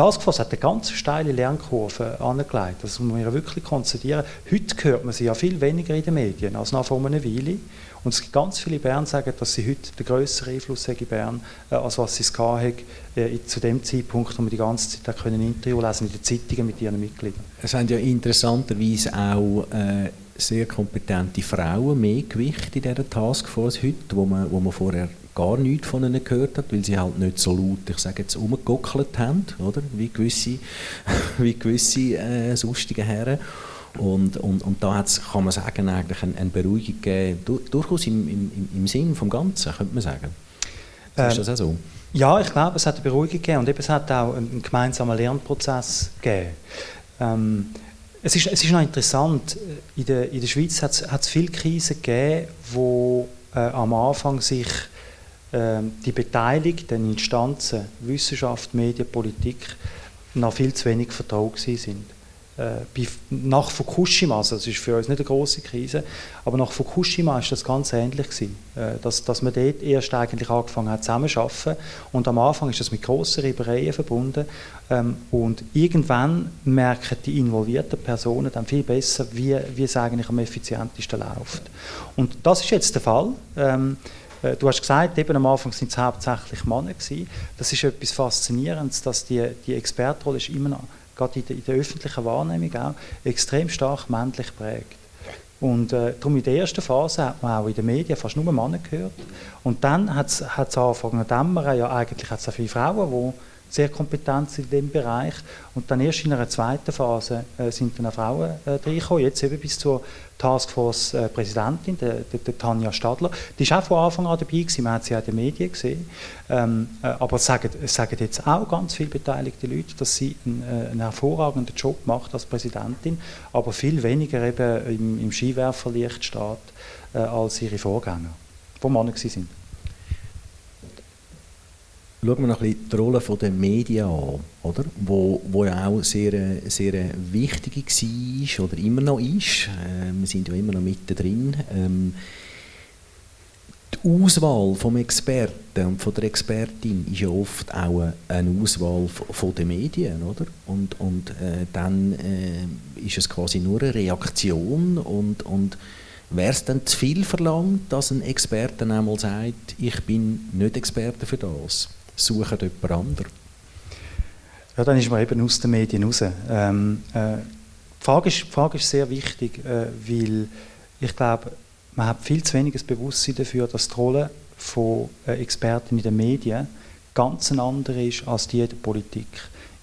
Taskforce hat eine ganz steile Lernkurve angelegt. Das muss man wirklich konzentrieren. Heute hört man sie ja viel weniger in den Medien als noch vor einer Weile. Und es gibt ganz viele Bern sagen, dass sie heute den grösseren Einfluss haben in Bern, äh, als was sie es hatten, äh, zu dem Zeitpunkt, wo wir die ganze Zeit können Interview lesen in den Zeitungen mit ihren Mitgliedern. Es haben ja interessanterweise auch äh, sehr kompetente Frauen mehr Gewicht in dieser Taskforce heute, wo man, wo man vorher gar nichts von ihnen gehört hat, weil sie halt nicht so laut, ich sage jetzt, umgegockelt haben, oder? Wie gewisse, wie gewisse äh, sonstige Herren. Und, und, und da hat's, kann man sagen, eigentlich eine, eine Beruhigung gegeben, du, durchaus im, im, im Sinn vom Ganzen, könnte man sagen. Ähm, ist das auch so? Ja, ich glaube, es hat eine Beruhigung gegeben und eben, es hat auch einen gemeinsamen Lernprozess gegeben. Ähm, es ist, es ist noch interessant, in der, in der Schweiz hat es viele Krisen gegeben, wo äh, am Anfang sich äh, die beteiligten Instanzen, Wissenschaft, Medien, Politik, noch viel zu wenig vertraut sind äh, nach Fukushima, also das ist für uns nicht eine große Krise, aber nach Fukushima ist das ganz ähnlich gewesen, äh, dass, dass man dort erst eigentlich angefangen hat zusammenzuarbeiten und am Anfang ist das mit grossen Reibereien verbunden ähm, und irgendwann merken die involvierten Personen dann viel besser, wie, wie es eigentlich am effizientesten läuft. Und das ist jetzt der Fall. Ähm, äh, Du hast gesagt, eben am Anfang sind es hauptsächlich Männer gewesen. Das ist etwas Faszinierendes, dass die, die Expertrolle ist immer noch gerade in der, in der öffentlichen Wahrnehmung auch, extrem stark männlich prägt. Und äh, darum in der ersten Phase hat man auch in den Medien fast nur Männer gehört. Und dann hat es angefangen zu dämmern, ja eigentlich hat es auch viele Frauen, die sehr kompetent sind in diesem Bereich. Und dann erst in einer zweiten Phase äh, sind dann auch Frauen äh, reingekommen, jetzt eben bis zur Taskforce-Präsidentin, der, der, der, Tanja Stadler. Die ist auch von Anfang an dabei gewesen, man hat sie auch in den Medien gesehen. Ähm, äh, aber es sagen, sagen jetzt auch ganz viele beteiligte Leute, dass sie einen, äh, einen hervorragenden Job macht als Präsidentin, aber viel weniger eben im, im Skiwerferlicht steht äh, als ihre Vorgänger, die Männer sind. Schauen wir noch ein bisschen die Rolle der Medien an, oder? Wo, wo ja auch sehr, sehr wichtig war oder immer noch ist. Äh, wir sind ja immer noch mittendrin. Ähm, die Auswahl vom Experten und von der Expertin ist ja oft auch eine Auswahl den Medien, oder? Und, und äh, dann äh, ist es quasi nur eine Reaktion und, und Wäre es dann zu viel verlangt, dass ein Experte einmal sagt, ich bin nicht Experte für das? Suchen jemand anderen. Ja, dann ist man eben aus den Medien raus. Ähm, äh, die, Frage ist, die Frage ist sehr wichtig, äh, weil ich glaube, man hat viel zu wenig Bewusstsein dafür, dass die Rolle von äh, Experten in den Medien ganz eine andere ist als die der Politik.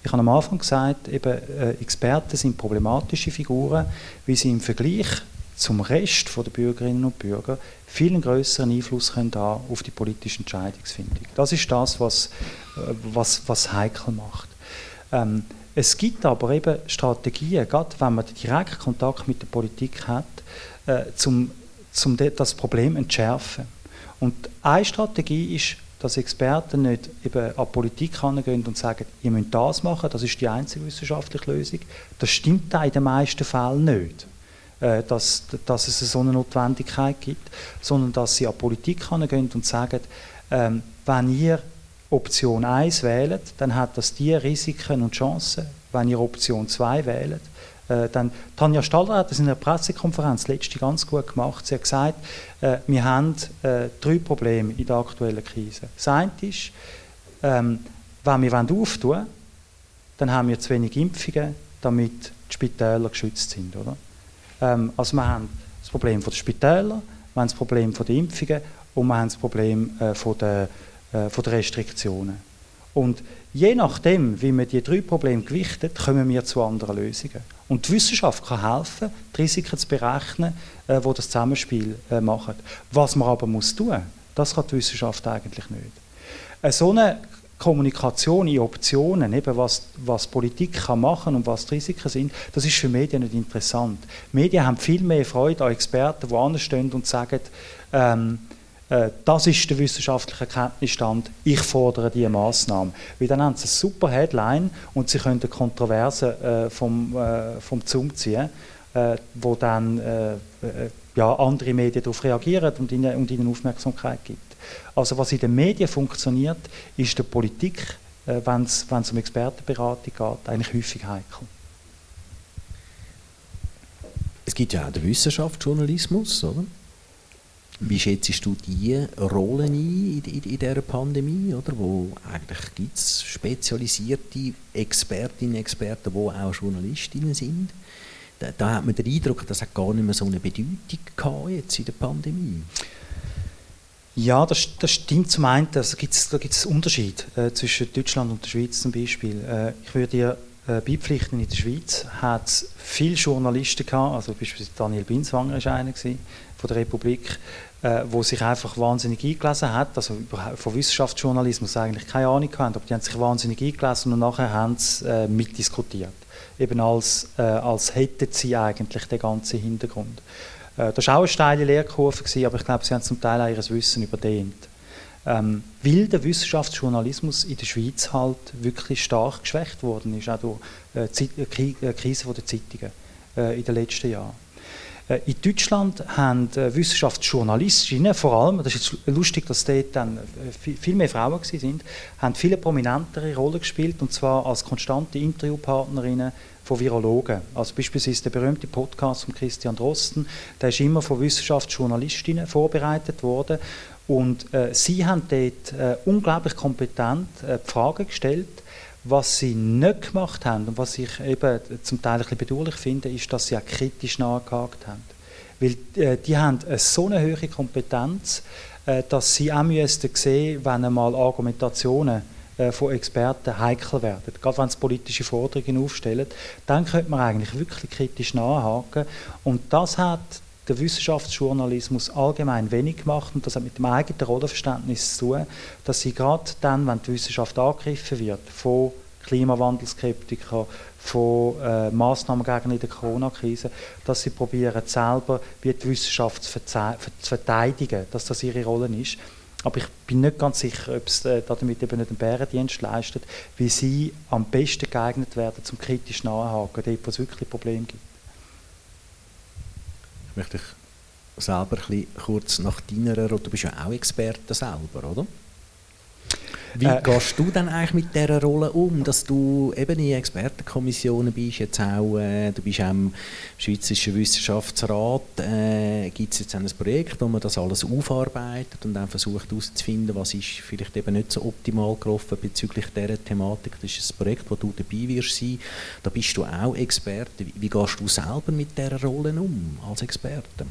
Ich habe am Anfang gesagt, eben, äh, Experten sind problematische Figuren, weil sie im Vergleich zum Rest der Bürgerinnen und Bürger viel größeren Einfluss haben auf die politische Entscheidungsfindung. Das ist das, was, äh, was, was heikel macht. Ähm, es gibt aber eben Strategien, gerade wenn man direkt Kontakt mit der Politik hat, äh, zum, zum das Problem entschärfen. Und eine Strategie ist, dass Experten nicht eben an Politik herangehen und sagen, ihr müsst das machen, das ist die einzige wissenschaftliche Lösung. Das stimmt in den meisten Fällen nicht. Äh, dass, dass es so eine Notwendigkeit gibt, sondern dass sie an die Politik gehen und sagen, ähm, wenn ihr Option 1 wählt, dann hat das die Risiken und Chancen. Wenn ihr Option 2 wählt, äh, dann Tanja Staller hat das in einer Pressekonferenz letzte ganz gut gemacht. Sie hat gesagt, äh, wir haben äh, drei Probleme in der aktuellen Krise. Das eine ist, ähm, wenn wir auftun wollen, dann haben wir zu wenig Impfungen, damit die Spitäler geschützt sind. Oder? Ähm, also wir haben das Problem der Spitäler, wir haben das Problem der Impfungen und wir haben das Problem äh, von der, äh, von der Restriktionen. Und je nachdem, wie man die drei Probleme gewichtet, kommen wir zu anderen Lösungen. Und die Wissenschaft kann helfen, die Risiken zu berechnen, äh, wo das Zusammenspiel äh, macht. Was man aber muss tun, das kann die Wissenschaft eigentlich nicht. Äh, so eine Kommunikation in Optionen, eben was, was Politik kann machen und was die Risiken sind, das ist für Medien nicht interessant. Medien haben viel mehr Freude an Experten, die anstehen und sagen, ähm, äh, das ist der wissenschaftliche Kenntnisstand, ich fordere diese Massnahme. Weil dann haben sie eine super Headline und sie können Kontroverse äh, vom, äh, vom Zoom ziehen, äh, wo dann äh, äh, ja, andere Medien darauf reagieren und ihnen, und ihnen Aufmerksamkeit gibt. Also was in den Medien funktioniert, ist der Politik, äh, wenn es um Expertenberatung geht, eigentlich häufig heikel. Es gibt ja auch den Wissenschaftsjournalismus, oder? Wie schätzt du die Rolle ein in, in, in dieser Pandemie? Oder? Wo eigentlich gibt es spezialisierte Expertinnen und Experten, die auch Journalistinnen sind. Da, da, hat man den Eindruck, das hat gar nicht mehr so eine Bedeutung gehabt jetzt in der Pandemie. Ja, das, das stimmt zum einen. Also gibt's, da gibt es Unterschied äh, zwischen Deutschland und der Schweiz zum Beispiel. Äh, ich würde dir äh, beipflichten, in der Schweiz hat es viele Journalisten gehabt, also beispielsweise Daniel Binswanger war einer gewesen, von der Republik, äh, wo sich einfach wahnsinnig eingelesen hat, also von Wissenschaftsjournalismus eigentlich keine Ahnung hatten, aber die haben sich wahnsinnig eingelesen und nachher haben sie äh, mitdiskutiert. eben als, äh, als hätten sie eigentlich den ganzen Hintergrund. Äh, das war auch eine steile Lehrkurve, aber ich glaube, sie haben zum Teil auch ihr Wissen überdehnt. Ähm, weil der Wissenschaftsjournalismus in der Schweiz halt wirklich stark geschwächt worden ist, auch durch äh, die äh, Krise der Zeitungen äh, in den letzten Jahren. Äh, in Deutschland haben äh, Wissenschaftsjournalistinnen vor allem, das ist jetzt lustig, dass dort dann äh, viel mehr Frauen sind, haben viele prominentere Rollen gespielt und zwar als konstante Interviewpartnerinnen von Virologen. Also beispielsweise der berühmte Podcast von Christian Drosten, der ist immer von Wissenschaftsjournalistinnen vorbereitet worden und äh, sie haben dort äh, unglaublich kompetent äh, Fragen gestellt was sie nicht gemacht haben und was ich eben zum Teil ein bisschen bedauerlich finde, ist, dass sie auch kritisch nachgehakt haben. Weil äh, die haben eine so eine hohe Kompetenz, äh, dass sie auch müssten sehen, wenn einmal Argumentationen von Experten heikel werden. Gerade wenn sie politische Forderungen aufstellen, dann könnte man eigentlich wirklich kritisch nachhaken. Und das hat der Wissenschaftsjournalismus allgemein wenig gemacht und das hat mit dem eigenen Rollenverständnis zu tun, dass sie gerade dann, wenn die Wissenschaft angegriffen wird von Klimawandelskeptikern, von äh, Massnahmen gegen die Corona-Krise, dass sie probieren selber die Wissenschaft zu verteidigen, dass das ihre Rolle ist. Aber ich bin nicht ganz sicher, ob es äh, damit eben nicht einen Bärendienst leistet, wie sie am besten geeignet werden, zum kritisch nachhaken, dort wo es wirklich Probleme gibt möchte ich selber ein kurz nach deiner du bist ja auch Experte selber, oder? Wie äh, gehst du dann eigentlich mit dieser Rolle um, dass du eben in Expertenkommissionen bist, jetzt auch, äh, du bist auch im Schweizerischen Wissenschaftsrat, äh, gibt es jetzt ein Projekt, wo man das alles aufarbeitet und dann versucht herauszufinden, was ist vielleicht eben nicht so optimal gelaufen bezüglich dieser Thematik. Das ist ein Projekt, wo du dabei wirst sein. Da bist du auch Experte. Wie, wie gehst du selber mit dieser Rolle um als Experte?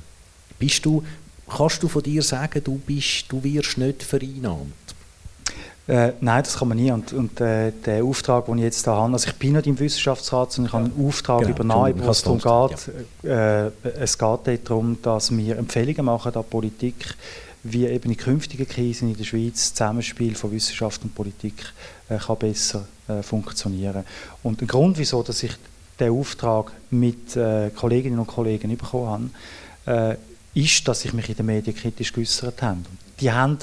Bist du, kannst du von dir sagen, du, bist, du wirst nicht vereinnahmt? Äh, nein, das kann man nie. Und, und äh, der Auftrag, den ich jetzt da habe, also ich bin nicht im Wissenschaftsrat, sondern ich habe einen Auftrag genau, übernommen, wo es darum geht, ja. äh, es geht darum, dass wir Empfehlungen machen an Politik, wie eben in künftigen Krisen in der Schweiz das Zusammenspiel von Wissenschaft und Politik äh, kann besser äh, funktionieren. Und der Grund, wieso dass ich den Auftrag mit äh, Kolleginnen und Kollegen bekommen habe, ist, dass ich mich in den Medien kritisch geäußert habe. Die haben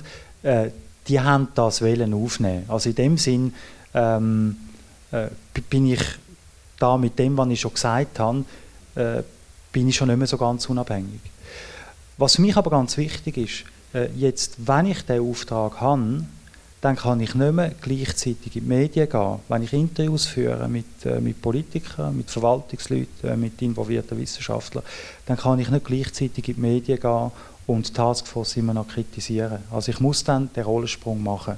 die haben das wollen aufnehmen. Also in dem Sinn ähm, äh, bin ich da mit dem, was ich schon gesagt habe, äh, bin ich schon nicht mehr so ganz unabhängig. Was für mich aber ganz wichtig ist, äh, jetzt, wenn ich diesen Auftrag habe, dann kann ich nicht mehr gleichzeitig in die Medien gehen. Wenn ich Interviews führe mit, äh, mit Politikern, mit Verwaltungsleuten, äh, mit involvierten Wissenschaftlern, dann kann ich nicht gleichzeitig in die Medien gehen und die Taskforce immer noch kritisieren. Also ich muss dann den Rollensprung machen.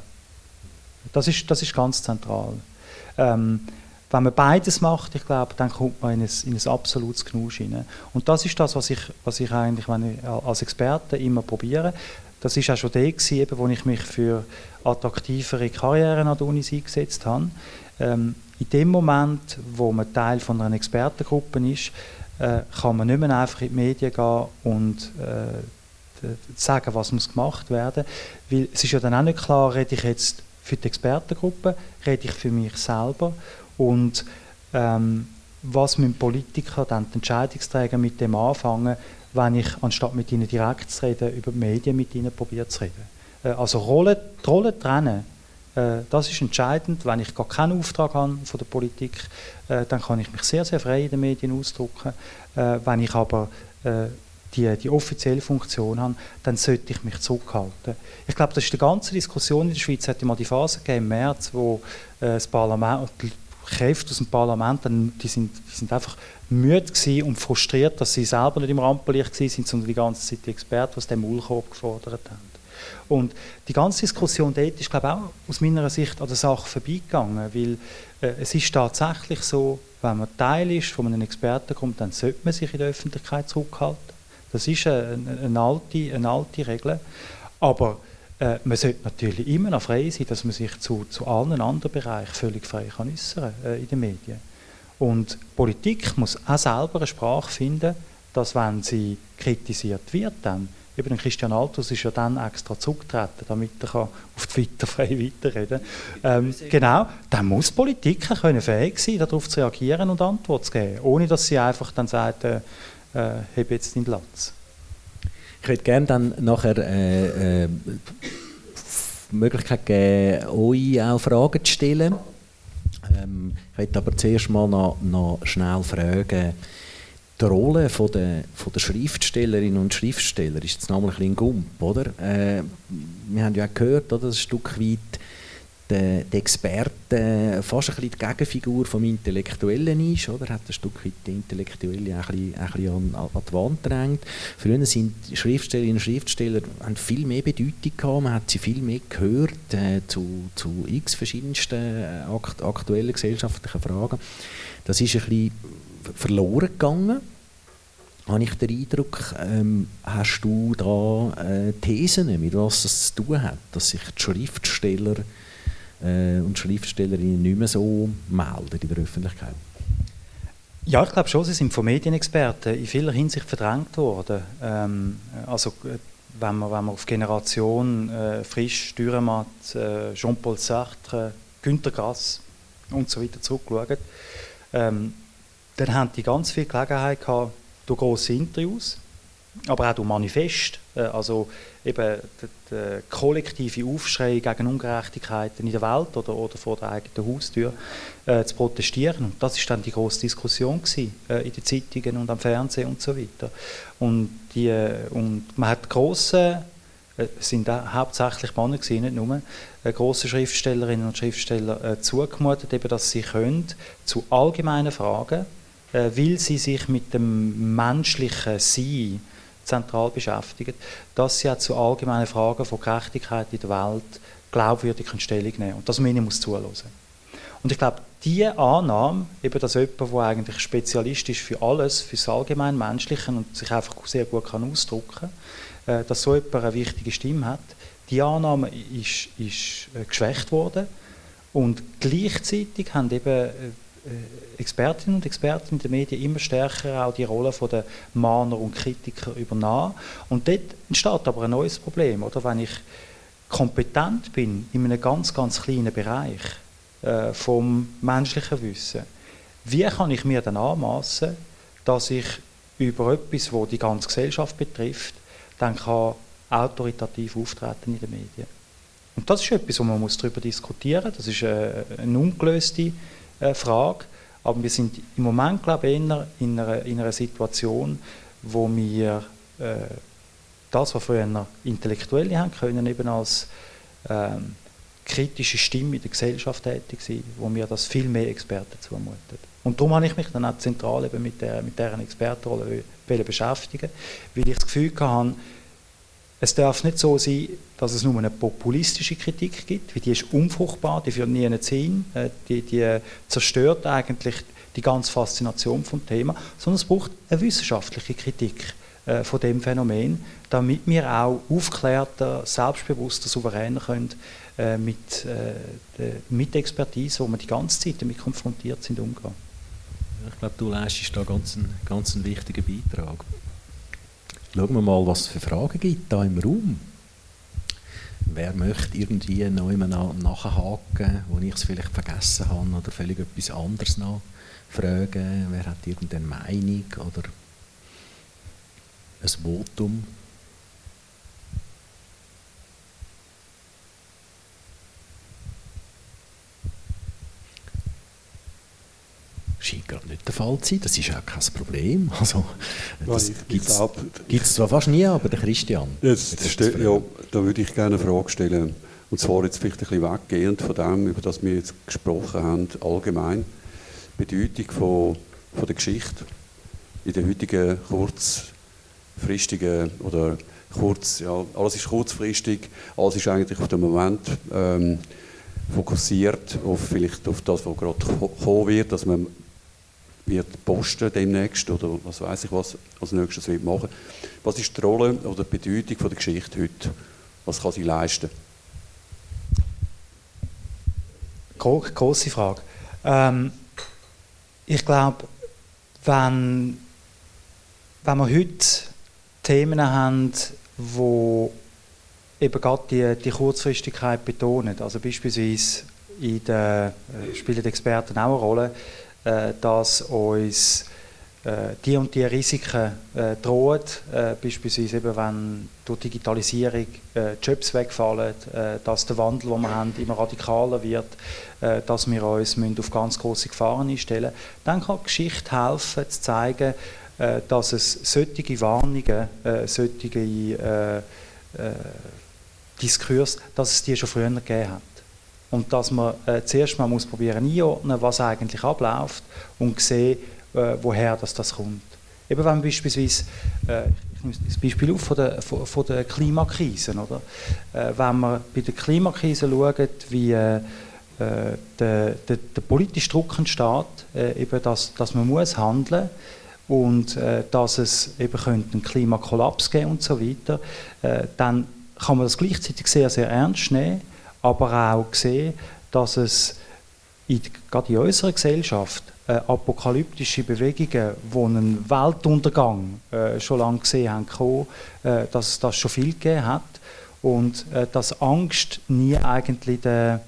Das ist, das ist ganz zentral. Ähm, wenn man beides macht, ich glaube, dann kommt man in ein, in ein absolutes Genusch hinein. Und das ist das, was ich, was ich eigentlich wenn ich als Experte immer probiere. Das ist auch schon der gewesen, wo ich mich für attraktivere Karrieren an der Uni eingesetzt habe. Ähm, in dem Moment, wo man Teil von einer Expertengruppe ist, äh, kann man nicht mehr einfach in die Medien gehen und äh, sagen, was muss gemacht werden. Weil es ist ja dann auch nicht klar, rede ich jetzt für die Expertengruppe, rede ich für mich selber und ähm, was müssen Politiker, dann die Entscheidungsträger mit dem anfangen, wenn ich, anstatt mit ihnen direkt zu reden, über die Medien mit ihnen probiert zu reden. Äh, also Rolle, die Rolle trennen, äh, das ist entscheidend. Wenn ich gar keinen Auftrag habe von der Politik, äh, dann kann ich mich sehr, sehr frei in den Medien ausdrücken. Äh, wenn ich aber äh, die, die offizielle Funktion habe, dann sollte ich mich zurückhalten. Ich glaube, das ist die ganze Diskussion in der Schweiz, hat mal die Phase gegeben, im März, wo äh, das Parlament, die Kräfte aus dem Parlament, dann, die, sind, die sind einfach müde und frustriert, dass sie selber nicht im Rampenlicht sind, sondern die ganze Zeit die Experten, die aus dem Maulkorb gefordert haben. Und die ganze Diskussion dort ist, glaube ich, auch aus meiner Sicht an der Sache vorbeigegangen, weil äh, es ist tatsächlich so, wenn man Teil ist von einem Expertengrund, dann sollte man sich in der Öffentlichkeit zurückhalten. Das ist eine, eine, alte, eine alte Regel. Aber äh, man sollte natürlich immer noch frei sein, dass man sich zu, zu allen anderen Bereichen völlig frei kann äußern äh, in den Medien. Und Politik muss auch selber eine Sprache finden, dass wenn sie kritisiert wird, dann Eben Christian Altus ist ja dann extra zurückgetreten, damit er auf Twitter frei weiterreden kann. Ähm, genau, dann muss Politik können fähig sein, darauf zu reagieren und Antwort zu geben, ohne dass sie einfach dann sagt, äh, äh, habe jetzt den Platz. Ich würde gerne dann nachher äh, äh, die Möglichkeit geben, euch auch Fragen zu stellen. Ähm, ich möchte aber zuerst mal noch, noch schnell fragen, die Rolle von der, von der Schriftstellerinnen und Schriftsteller ist jetzt nochmal ein Gump, oder? Äh, wir haben ja auch gehört, oder, ein Stück weit der, der Experte fast ein bisschen die Gegenfigur vom Intellektuellen ist, oder? Hat ein Stück weit die Intellektuelle ein bisschen, ein bisschen an, an, die Wand gedrängt. Früher sind Schriftstellerinnen und Schriftsteller haben viel mehr Bedeutung gehabt, man hat sie viel mehr gehört äh, zu, zu x verschiedensten äh, akt, aktuellen gesellschaftlichen Fragen. Das ist ein bisschen verloren gegangen habe ich den Eindruck, ähm, hast du da äh, Thesen, mit was es zu tun hat, dass sich die Schriftsteller äh, und Schriftstellerinnen nicht mehr so melden in der Öffentlichkeit? Ja, ich glaube schon, sie sind von Medienexperten in vieler Hinsicht verdrängt worden. Ähm, also wenn man, wenn man auf Generation äh, Frisch, Dürrematt, äh, Jean-Paul Sartre, Günter Grass und so weiter zurückschaut, ähm, dann haben die ganz viel Gelegenheit gehabt, durch grosse Interviews, aber auch durch Manifest, äh, also eben der, kollektive Aufschrei gegen Ungerechtigkeiten in der Welt oder, oder vor der eigenen Haustür äh, zu protestieren. Und das ist dann die große Diskussion gewesen, äh, in den Zeitungen und am Fernsehen und so weiter. Und, die, äh, und man hat große äh, sind auch hauptsächlich Männer gewesen, nicht nur, äh, große Schriftstellerinnen und Schriftsteller äh, zugemutet, eben, dass sie können zu allgemeinen Fragen, weil sie sich mit dem menschlichen Sein zentral beschäftigen, dass sie auch zu allgemeinen Fragen von Gerechtigkeit in der Welt glaubwürdig Stellung nehmen Und das Minimum muss zuhören. Und ich glaube, diese Annahme, eben, dass jemand, der eigentlich Spezialist ist für alles, für das allgemein Menschliche und sich einfach sehr gut kann ausdrücken kann, äh, dass so jemand eine wichtige Stimme hat, die Annahme ist, ist äh, geschwächt worden. Und gleichzeitig haben eben äh, Expertinnen und Experten in den Medien immer stärker auch die Rolle der Mahner und Kritiker übernommen. Und dort entsteht aber ein neues Problem, oder? Wenn ich kompetent bin in einem ganz, ganz kleinen Bereich äh, vom menschlichen Wissen, wie kann ich mir dann anmaßen, dass ich über etwas, wo die ganze Gesellschaft betrifft, dann kann autoritativ auftreten in den Medien. Und das ist etwas, wo man muss darüber diskutieren muss. Das ist äh, eine ungelöste äh, Frage. Aber wir sind im Moment, glaube ich, eher in einer, in einer Situation, wo wir äh, das, was früher Intellektuelle haben können, eben als ähm, kritische Stimme in der Gesellschaft tätig sein, wo mir das viel mehr Experten zumuten. Und darum habe ich mich dann auch zentral eben mit, der, mit deren Expertenrolle beschäftigen, weil ich das Gefühl hatte, es darf nicht so sein, dass es nur eine populistische Kritik gibt, weil die ist unfruchtbar, die führt nie hin, äh, die, die zerstört eigentlich die ganze Faszination vom Thema, sondern es braucht eine wissenschaftliche Kritik äh, von dem Phänomen, damit wir auch aufklärter, selbstbewusster, souveräner können äh, mit, äh, mit Expertise, wo wir die ganze Zeit damit konfrontiert sind, umgehen. Ich glaube, du leistest da ganz einen, ganz einen wichtigen Beitrag. Schauen wir mal, was es für Fragen gibt da im Raum. Wer möchte irgendwie noch immer nachhaken, wo ich es vielleicht vergessen habe oder völlig etwas anderes noch fragen? Wer hat irgendeine Meinung oder ein Votum? Scheint gerade nicht der Fall zu sein. Das ist auch kein Problem. Also, das gibt es zwar fast nie, aber der Christian. Jetzt, ja, da würde ich gerne eine Frage stellen. Und zwar jetzt vielleicht ein bisschen weggehend von dem, über das wir jetzt gesprochen haben, allgemein. Bedeutung von, von der Geschichte in der heutigen kurzfristigen oder kurz, ja, alles ist kurzfristig, alles ist eigentlich auf den Moment ähm, fokussiert auf vielleicht auf das, was gerade kommen wird, dass man wird posten demnächst oder was weiß ich was als nächstes wird machen. Was ist die Rolle oder die Bedeutung von der Geschichte heute? Was kann sie leisten? Große Frage. Ähm, ich glaube, wenn, wenn wir heute Themen haben, wo eben gerade die, die Kurzfristigkeit betonen. Also beispielsweise in der, äh, spielen die Experten auch eine Rolle, äh, dass uns äh, die und die Risiken äh, drohen, äh, beispielsweise eben, wenn durch Digitalisierung äh, Jobs wegfallen, äh, dass der Wandel, den wir haben, immer radikaler wird, äh, dass wir uns müssen auf ganz große Gefahren einstellen müssen, dann kann Geschichte helfen, zu zeigen, dass es solche Warnungen, solche Diskurs, dass es die schon früher gegeben hat. Und dass man äh, zuerst mal muss probieren einordnen, was eigentlich abläuft und sehen, äh, woher das, das kommt. Eben wenn beispielsweise, äh, ich nehme das Beispiel auf von der, von, von der Klimakrise, oder? Äh, wenn man bei der Klimakrise schaut, wie äh, der, der, der politische Druck entsteht, äh, eben dass, dass man muss handeln und äh, dass es eben könnte einen Klimakollaps geben und so weiter, äh, dann kann man das gleichzeitig sehr, sehr ernst nehmen, aber auch sehen, dass es in, gerade in unserer Gesellschaft äh, apokalyptische Bewegungen, die einen Weltuntergang äh, schon lange gesehen haben, kommen, äh, dass es das schon viel gegeben hat und äh, dass Angst nie eigentlich der,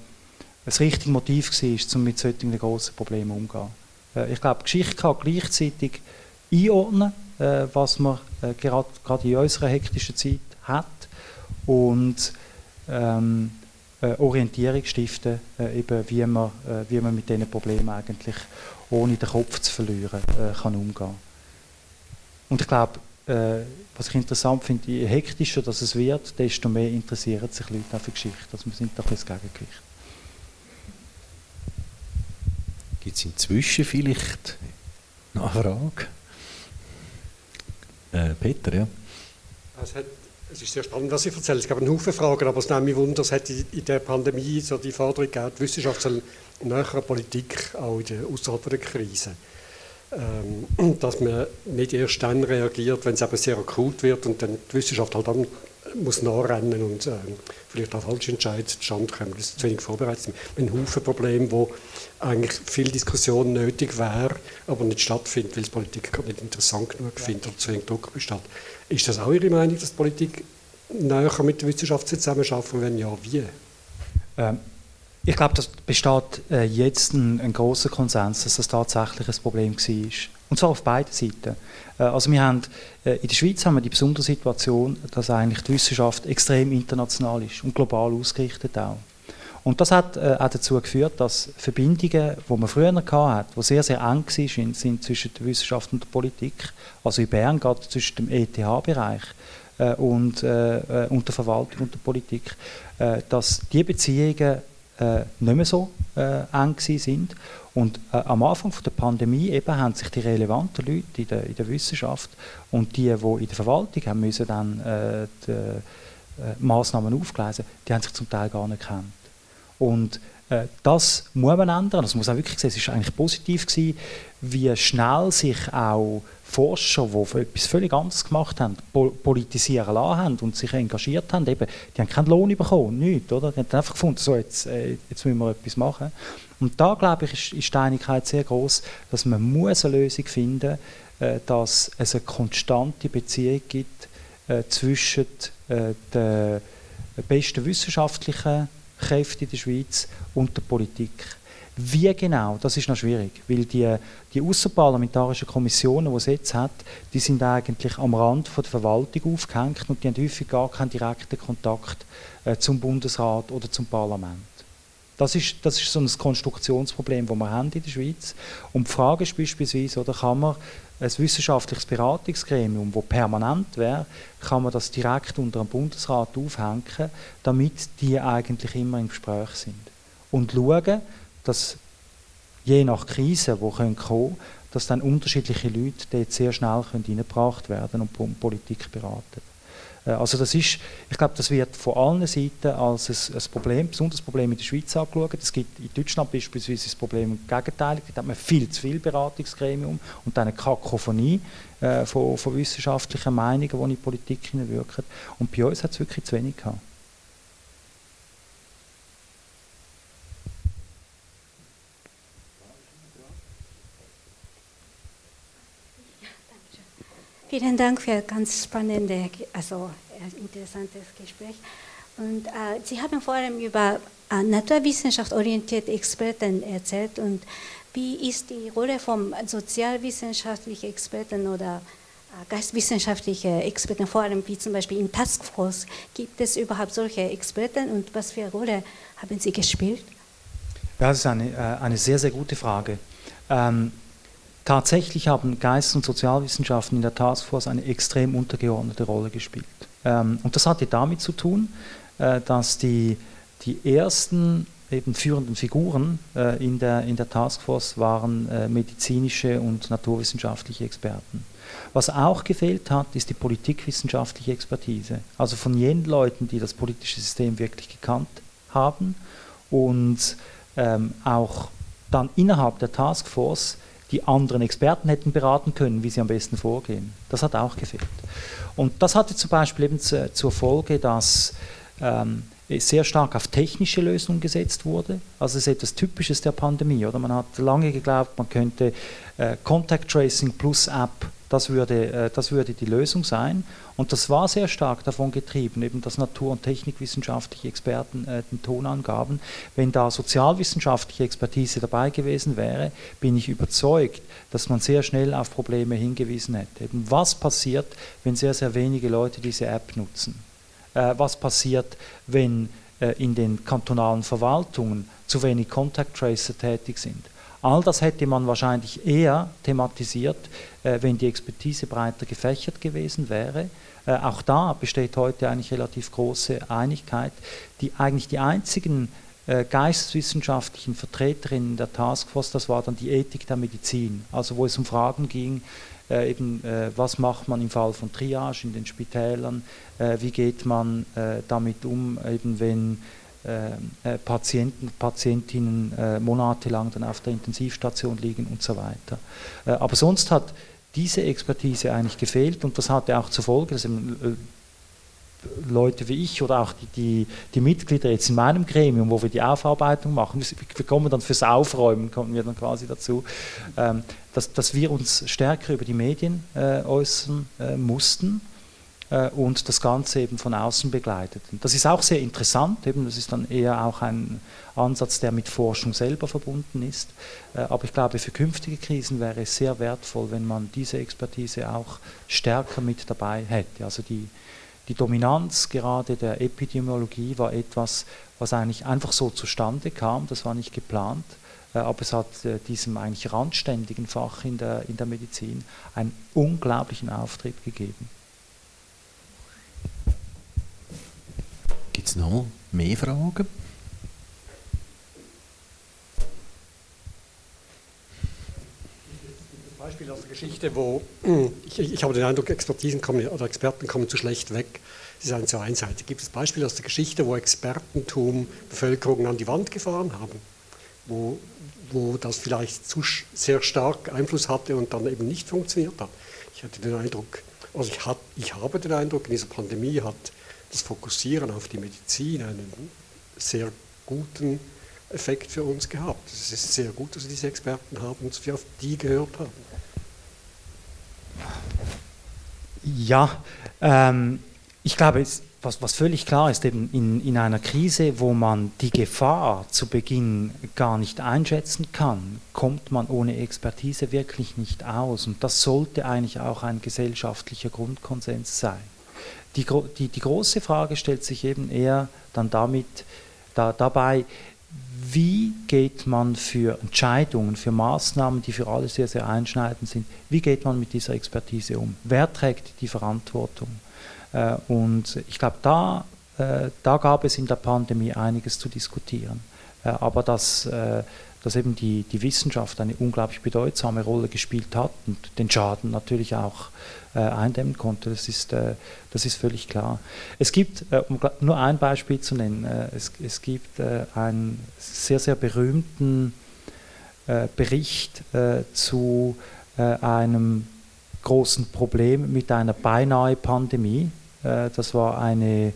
das richtige Motiv war, um mit solchen grossen Problemen umzugehen. Äh, ich glaube, Geschichte kann gleichzeitig einordnen, äh, was man gerade, gerade in unserer hektischen Zeit hat und ähm, äh, Orientierung stiften, äh, eben wie, man, äh, wie man mit diesen Problemen eigentlich ohne den Kopf zu verlieren äh, kann umgehen Und ich glaube, äh, was ich interessant finde, je hektischer das es wird, desto mehr interessieren sich Leute auf die Geschichte. Also wir sind da ein das Gegengewicht. Gibt es inzwischen vielleicht noch eine Frage? Äh, Peter, ja. Es hat es ist sehr spannend, was Sie erzählen. Es gab einen Haufen Fragen, aber es nimmt mich Wunder, es hat in der Pandemie so die Forderung gegeben, die Wissenschaft soll näher Politik, auch in der, außerhalb der Krise. Ähm, dass man nicht erst dann reagiert, wenn es eben sehr akut wird und dann die Wissenschaft halt dann muss nachrennen und ähm, vielleicht auch falsche Entscheidungen zustande kommen, dass zu wenig vorbereitet sind. Ein Haufen Probleme, wo eigentlich viel Diskussion nötig wäre, aber nicht stattfindet, weil die Politik nicht interessant genug findet oder zu wenig Druck besteht. Ist das auch Ihre Meinung, dass die Politik näher mit der Wissenschaft zusammenarbeiten und wenn ja, wie? Ähm, ich glaube, das besteht äh, jetzt ein, ein großer Konsens, dass das tatsächlich ein Problem war. Und zwar auf beiden Seiten. Äh, also wir haben, äh, in der Schweiz haben wir die besondere Situation, dass eigentlich die Wissenschaft extrem international ist und global ausgerichtet auch. Und das hat äh, auch dazu geführt, dass Verbindungen, die man früher hatte, die sehr, sehr eng waren, sind zwischen der Wissenschaft und der Politik, also in Bern gerade zwischen dem ETH-Bereich äh, und, äh, äh, und der Verwaltung und der Politik, dass die Beziehungen äh, nicht mehr so äh, eng sind. Und am Anfang der Pandemie eben haben sich die relevanten Leute in der, in der Wissenschaft und die, die in der Verwaltung haben müssen dann die, Maßnahmen aufgleisen, die haben sich zum Teil gar nicht kennt. Und äh, das muss man ändern. Das muss auch wirklich sehen. Es war eigentlich positiv gewesen, wie schnell sich auch Forscher, die etwas völlig anderes gemacht haben, politisieren lassen haben und sich engagiert haben, eben, die haben keinen Lohn bekommen, nichts, oder? Die haben einfach gefunden, so, jetzt, äh, jetzt müssen wir etwas machen. Und da, glaube ich, ist, ist die Einigkeit sehr groß, dass man muss eine Lösung finden muss, äh, dass es eine konstante Beziehung gibt äh, zwischen den besten wissenschaftlichen Kräfte in der Schweiz und der Politik. Wie genau, das ist noch schwierig, weil die, die außerparlamentarischen Kommissionen, die es jetzt hat, die sind eigentlich am Rand von der Verwaltung aufgehängt und die haben häufig gar keinen direkten Kontakt äh, zum Bundesrat oder zum Parlament. Das ist, das ist so ein Konstruktionsproblem, das wir haben in der Schweiz. Und die Frage ist beispielsweise, oder kann man ein wissenschaftliches Beratungsgremium, das permanent wäre, kann man das direkt unter dem Bundesrat aufhängen, damit die eigentlich immer im Gespräch sind. Und schauen, dass je nach Krise, die kommen können, dass dann unterschiedliche Leute dort sehr schnell reingebracht werden und Politik beraten. Äh, also das ist, ich glaube, das wird von allen Seiten als ein, ein Problem, besonderes Problem in der Schweiz angeschaut. Es gibt in Deutschland beispielsweise das Problem im Gegenteil, da hat man viel zu viel Beratungsgremium und dann eine Kakophonie äh, von, von, wissenschaftlichen Meinungen, die in die Politik hineinwirken. Und bei uns hat es wirklich zu wenig gehabt. Vielen Dank für ganz spannende also interessantes Gespräch. Und äh, Sie haben vor allem über äh, naturwissenschaftsorientierte Experten erzählt und wie ist die Rolle von sozialwissenschaftlichen Experten oder äh, geistwissenschaftlichen Experten, vor allem wie zum Beispiel in Taskforce, gibt es überhaupt solche Experten und was für eine Rolle haben sie gespielt? Das ist eine, äh, eine sehr, sehr gute Frage. Ähm, tatsächlich haben Geist- und Sozialwissenschaften in der Taskforce eine extrem untergeordnete Rolle gespielt. Ähm, und das hatte damit zu tun, äh, dass die, die ersten eben führenden Figuren äh, in, der, in der Taskforce waren äh, medizinische und naturwissenschaftliche Experten. Was auch gefehlt hat, ist die politikwissenschaftliche Expertise. Also von jenen Leuten, die das politische System wirklich gekannt haben und ähm, auch dann innerhalb der Taskforce die anderen Experten hätten beraten können, wie sie am besten vorgehen. Das hat auch gefehlt. Und das hatte zum Beispiel eben zur Folge, dass ähm, sehr stark auf technische Lösungen gesetzt wurde. Also es ist etwas Typisches der Pandemie. Oder? Man hat lange geglaubt, man könnte äh, Contact Tracing plus App, das würde, äh, das würde die Lösung sein. Und das war sehr stark davon getrieben, eben dass natur- und technikwissenschaftliche Experten äh, den Ton angaben. Wenn da sozialwissenschaftliche Expertise dabei gewesen wäre, bin ich überzeugt, dass man sehr schnell auf Probleme hingewiesen hätte. Eben was passiert, wenn sehr, sehr wenige Leute diese App nutzen? äh, was passiert, wenn äh, in den kantonalen Verwaltungen zu wenig Contact Tracer tätig sind. All das hätte man wahrscheinlich eher thematisiert, äh, wenn die Expertise breiter gefächert gewesen wäre. Äh, auch da besteht heute eigentlich relativ große Einigkeit. Die, eigentlich die einzigen äh, geisteswissenschaftlichen Vertreterinnen der Taskforce, das war dann die Ethik der Medizin, also wo es um Fragen ging, äh, eben, äh, was macht man im Fall von Triage in den Spitälern, äh, wie geht man äh, damit um, eben wenn Patienten, Patientinnen monatelang dann auf der Intensivstation liegen und so weiter. aber sonst hat diese Expertise eigentlich gefehlt und das hatte auch zur Folge, dass eben, Leute wie ich oder auch die, die, die, Mitglieder jetzt in meinem Gremium, wo wir die Aufarbeitung machen, wir kommen dann fürs Aufräumen, kommen wir dann quasi dazu, ähm, dass, dass wir uns stärker über die Medien äh, äußern äh, mussten. äh, und das Ganze eben von außen begleiteten. Das ist auch sehr interessant, eben das ist dann eher auch ein Ansatz, der mit Forschung selber verbunden ist. Äh, aber ich glaube, für künftige Krisen wäre es sehr wertvoll, wenn man diese Expertise auch stärker mit dabei hätte. Also die, die Dominanz gerade der Epidemiologie war etwas, was eigentlich einfach so zustande kam, das war nicht geplant, äh, aber es hat äh, diesem eigentlich randständigen Fach in der, in der Medizin einen unglaublichen Auftrieb gegeben. Gibt es noch mehr Fragen? Beispiel aus der Geschichte, wo ich, ich habe den Eindruck, Expertisen kommen, oder Experten kommen zu schlecht weg. Sie sind zu einseitig. Gibt es Beispiele aus der Geschichte, wo Expertentum Bevölkerung an die Wand gefahren haben? Wo, wo das vielleicht zu sehr stark Einfluss hatte und dann eben nicht funktioniert hat? Ich hatte den Eindruck, also ich, hat, ich habe den Eindruck, in dieser Pandemie hat das Fokussieren auf die Medizin einen sehr guten Effekt für uns gehabt. Es ist sehr gut, dass wir diese Experten haben und dass wir auf die gehört haben. Ja, ähm, ich glaube, was, was, völlig klar ist, eben in, in einer Krise, wo man die Gefahr zu Beginn gar nicht einschätzen kann, kommt man ohne Expertise wirklich nicht aus. Und das sollte eigentlich auch ein gesellschaftlicher Grundkonsens sein. Die, die, die große Frage stellt sich eben eher dann damit, da, dabei, wie geht man für Entscheidungen, für Maßnahmen, die für alle sehr, sehr einschneidend sind, wie geht man mit dieser Expertise um? Wer trägt die Verantwortung? Äh, und ich glaube, da, äh, da gab es in der Pandemie einiges zu diskutieren. Äh, aber das dass eben die, die Wissenschaft eine unglaublich bedeutsame Rolle gespielt hat und den Schaden natürlich auch äh, eindämmen konnte. Das ist, äh, das ist völlig klar. Es gibt, äh, um nur ein Beispiel zu nennen, äh, es, es gibt äh, einen sehr, sehr berühmten äh, Bericht zu einem großen Problem mit einer beinahe Pandemie. das war eine,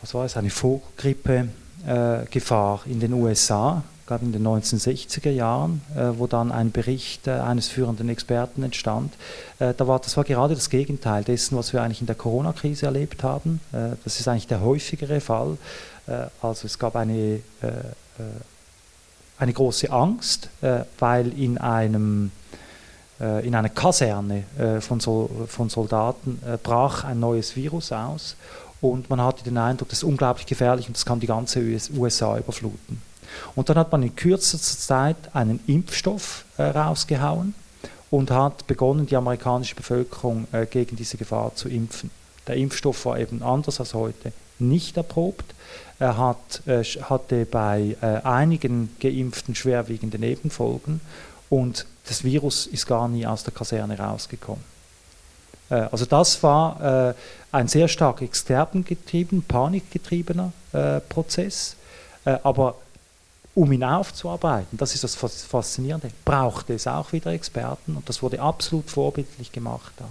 was war es, eine Vogelgrippe-Gefahr in den USA glaube in den 1960er Jahren, äh, wo dann ein Bericht äh, eines führenden Experten entstand. Äh, da war, das war gerade das Gegenteil dessen, was wir eigentlich in der Corona-Krise erlebt haben. Das ist eigentlich der häufigere Fall. Also es gab eine, eine große Angst, weil in einem in einer Kaserne von, so, von Soldaten brach ein neues Virus aus und man hatte den Eindruck, das ist unglaublich gefährlich und das kann die ganze USA überfluten. Und dann hat man in kürzester Zeit einen Impfstoff äh, rausgehauen und hat begonnen, die amerikanische Bevölkerung äh, gegen diese Gefahr zu impfen. Der Impfstoff war eben anders als heute nicht erprobt. Er hat, äh, hatte bei äh, einigen Geimpften schwerwiegende Nebenfolgen und das Virus ist gar nie aus der Kaserne rausgekommen. Also das war ein sehr stark exterbengetrieben, panikgetriebener Prozess. aber um ihn aufzuarbeiten, das ist das Faszinierende, brauchte es auch wieder Experten und das wurde absolut vorbildlich gemacht da.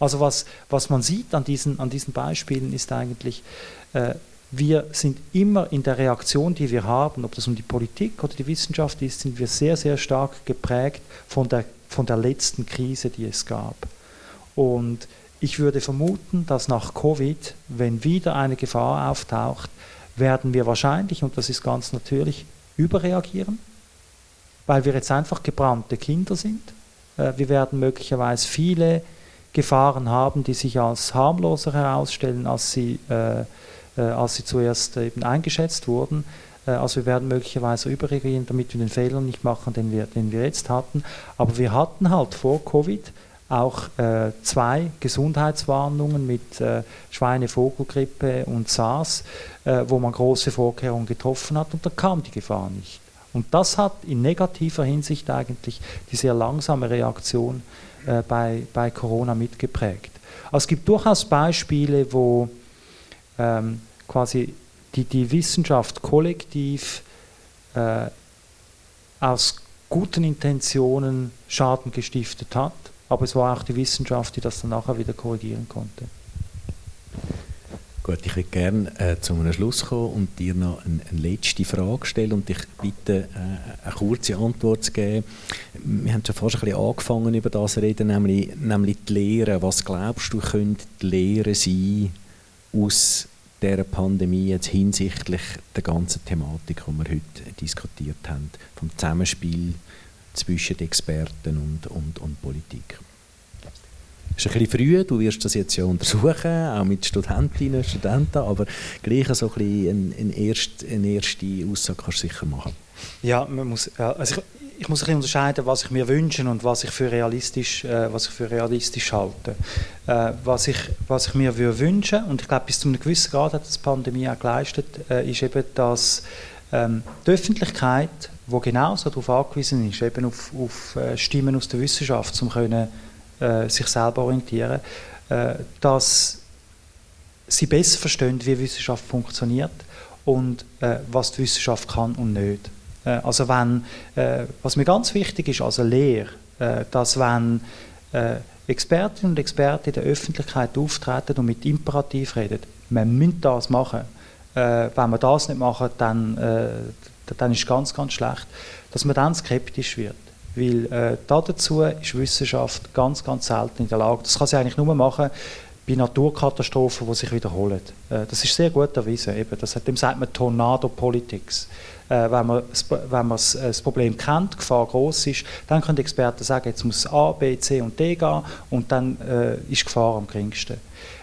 Also was, was man sieht an diesen, an diesen Beispielen ist eigentlich, äh, wir sind immer in der Reaktion, die wir haben, ob das um die Politik oder die Wissenschaft ist, sind wir sehr, sehr stark geprägt von der, von der letzten Krise, die es gab. Und ich würde vermuten, dass nach Covid, wenn wieder eine Gefahr auftaucht, werden wir wahrscheinlich, und das ist ganz natürlich, überreagieren, weil wir jetzt einfach gebrannte Kinder sind. Äh, wir werden möglicherweise viele Gefahren haben, die sich als harmloser herausstellen, als sie, äh, äh, als sie zuerst eben eingeschätzt wurden. Also wir werden möglicherweise überreagieren, damit wir den Fehler nicht machen, den wir, den wir jetzt hatten. Aber wir hatten halt vor Covid auch äh, zwei Gesundheitswarnungen mit äh, Schweinevogelgrippe und SARS, äh, wo man große Vorkehrungen getroffen hat und da kam die Gefahr nicht. Und das hat in negativer Hinsicht eigentlich die sehr langsame Reaktion äh, bei, bei Corona mitgeprägt. Also es gibt durchaus Beispiele, wo ähm, quasi die, die Wissenschaft kollektiv äh, aus guten Intentionen Schaden gestiftet hat aber es war auch die Wissenschaft, die das dann nachher wieder korrigieren konnte. Gut, ich würde gerne äh, zu einem Schluss kommen und dir noch eine, eine letzte Frage stellen und dich bitte äh, eine kurze Antwort zu geben. Wir haben schon fast ein bisschen angefangen über das zu reden, nämlich, nämlich die Lehre. Was glaubst du, könnte die Lehre sein aus dieser Pandemie jetzt hinsichtlich der ganzen Thematik, die wir heute diskutiert haben, vom Zusammenspiel zwischen Experten und, und, und Politik. Es ist ein bisschen früh, du wirst das jetzt ja untersuchen, auch mit Studentinnen und Studenten, aber gleich so ein bisschen eine, erste, eine erste Aussage kannst du sicher machen. Ja, man muss, also ich, ich muss ein bisschen unterscheiden, was ich mir wünsche und was ich für realistisch, äh, was ich für realistisch halte. Äh, was, ich, was ich mir wünsche, und ich glaube, bis zu einem gewissen Grad hat das Pandemie auch geleistet, äh, ist eben, dass ähm, die Öffentlichkeit wo genauso darauf angewiesen ist, eben auf, auf äh, Stimmen aus der Wissenschaft, um können, äh, sich selber orientieren, äh, dass sie besser verstehen, wie Wissenschaft funktioniert und äh, was die Wissenschaft kann und nicht. Äh, also wenn, äh, was mir ganz wichtig ist als Lehre, dass wenn Expertinnen und Experten in der Öffentlichkeit auftreten und mit Imperativ reden, man müssen das machen. wenn wir das nicht machen, dann dann ist es ganz, ganz schlecht, dass man dann skeptisch wird. Weil äh, dazu ist Wissenschaft ganz, ganz selten in der Lage. Das kann sie eigentlich nur machen bei Naturkatastrophen, die sich wiederholen. Äh, das ist sehr gut erwiesen. Eben, das, dem sagt man Tornado Politics. Äh, wenn man, wenn man das, äh, das Problem kennt, die Gefahr groß ist, dann können die Experten sagen, jetzt muss A, B, C und D gehen und dann äh, ist die Gefahr am geringsten.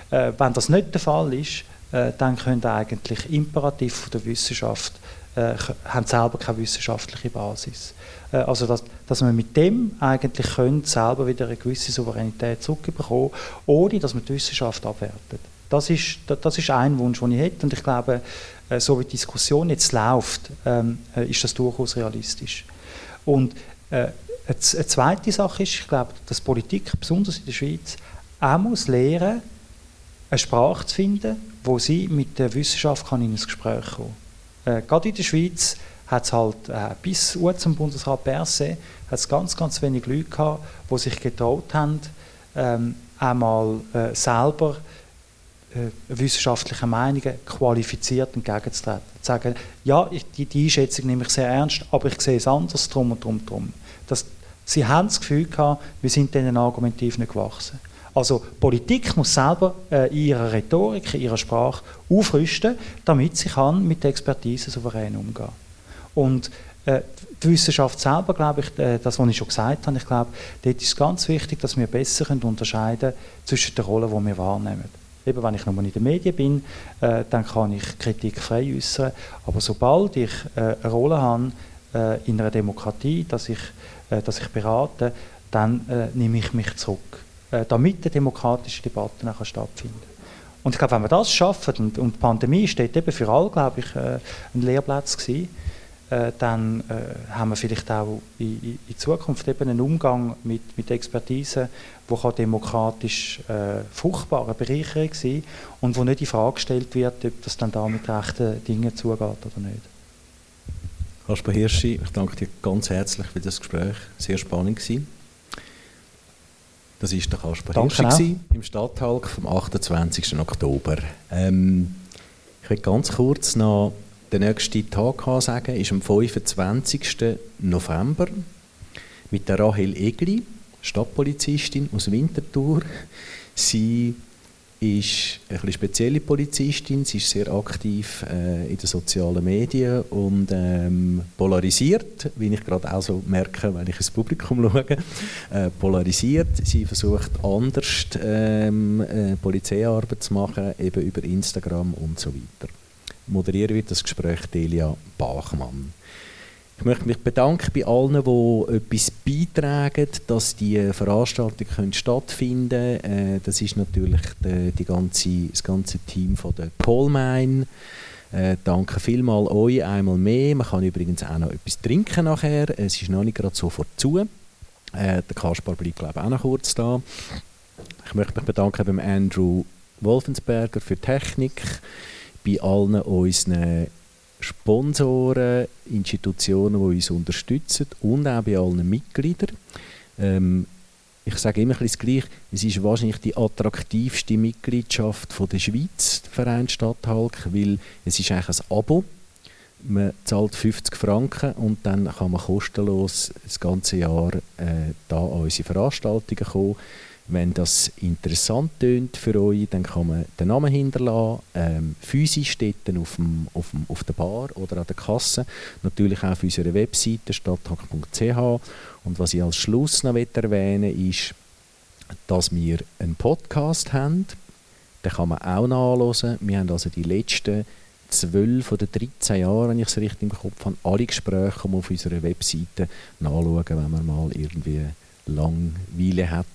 Äh, wenn das nicht der Fall ist, äh, dann können eigentlich Imperativ der Wissenschaft äh, haben selber keine wissenschaftliche Basis. Äh, also dass, dass man mit dem eigentlich können, selber wieder eine gewisse Souveränität zurückbekommen, ohne dass man die Wissenschaft abwertet. Das ist, das ist ein Wunsch, den ich hätte und ich glaube, äh, so wie die Diskussion jetzt läuft, ähm, äh, ist das durchaus realistisch. Und äh, eine zweite Sache ist, ich glaube, dass Politik, besonders in der Schweiz, auch muss lernen, eine Sprache zu finden, wo sie mit der Wissenschaft kann in ein Gespräch kommen äh, gerade in der Schweiz hat es halt äh, bis zum Bundesrat Berset hat's ganz, ganz wenig Leute gehabt, die sich getraut haben, ähm, einmal äh, selber wissenschaftlichen Meinungen qualifiziert entgegenzutreten. Zu sagen, ja, ich, die, die Einschätzung nehme ich sehr ernst, aber ich sehe es anders, drum und drum, drum. Das, sie haben das Gefühl gehabt, wir sind diesen Argumentiv nicht gewachsen. Also Politik muss selber äh, in ihrer Rhetorik, in ihrer Sprache aufrüsten, damit sie kann mit der Expertise souverän umgehen Und äh, die Wissenschaft selber, glaube ich, äh, das, was ich schon gesagt habe, ich glaube, dort ist es ganz wichtig, dass wir besser können unterscheiden zwischen den Rollen, die wir wahrnehmen. Eben, wenn ich nochmal in den Medien bin, äh, dann kann ich Kritik frei äußern. Aber sobald ich äh, eine Rolle habe äh, in einer Demokratie, dass ich, äh, dass ich berate, dann äh, nehme ich mich zurück, damit eine demokratische Debatte nachher stattfindet. Und ich glaube, wenn wir das schaffen, und, und die Pandemie steht eben für alle, glaube ich, ein Lehrplatz gewesen, äh, dann äh, haben wir vielleicht auch in, in, Zukunft eben einen Umgang mit, mit Expertise, der demokratisch äh, fruchtbare Bereicherung sein und wo nicht in Frage gestellt wird, ob das dann da mit rechten Dingen zugeht oder nicht. Kasper Hirschi, ich danke dir ganz herzlich für das Gespräch. Sehr spannend gewesen. Das war der danke Hirschi im Stadthalk vom 28. Oktober. Ähm, ich will ganz kurz noch den nächsten Tag sagen, ist am 25. November mit der Rahel Egli, Stadtpolizistin aus Winterthur. Sie ist eine spezielle Polizistin, sie ist sehr aktiv äh, in den sozialen Medien und ähm, polarisiert, wie ich gerade auch so merke, wenn ich ins Publikum schaue, äh, polarisiert. Sie versucht anders ähm, äh, Polizeiarbeit zu machen, eben über Instagram und so weiter moderieren wird das Gespräch Delia Bachmann. Ich möchte mich bedanken bei allen, die etwas beitragen, dass die Veranstaltung stattfinden können. Äh, das ist natürlich die, ganze, das ganze Team von der Polmine. Äh, danke vielmals euch einmal mehr. Man kann übrigens auch noch etwas trinken nachher. Es ist noch nicht gerade sofort zu. Äh, der Kaspar bleibt glaube ich auch noch kurz da. Ich möchte mich bedanken beim Andrew Wolfensberger für Technik bei allen unseren Sponsoren, Institutionen, die uns unterstützen und auch bei allen Mitgliedern. Ähm, ich sage immer das Gleiche, es ist wahrscheinlich die attraktivste Mitgliedschaft von der Schweiz, der Verein Stadthalk, weil es ist eigentlich ein Abo. Man zahlt 50 Franken und dann kann man kostenlos das ganze Jahr äh, da an unsere Veranstaltungen kommen. Wenn das interessant tönt für euch, dann kann man den Namen hinterlassen. Ähm, physisch dann auf, dem, auf, dem, auf der Bar oder an der Kasse. Natürlich auch auf unserer Webseite stadthack.ch. Und was ich als Schluss noch erwähnen ist, dass wir einen Podcast haben. Den kann man auch nachhören. Wir haben also die letzten 12 oder 13 Jahre, wenn ich es richtig im Kopf habe, alle Gespräche auf unserer Webseite nachschauen, wenn man mal irgendwie Langweile hat,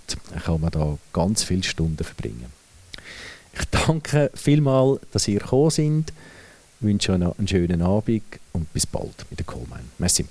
kann man da ganz viele Stunden verbringen. Ich danke vielmals, dass ihr gekommen seid, wünsche euch noch einen schönen Abend und bis bald mit der Coleman. Merci.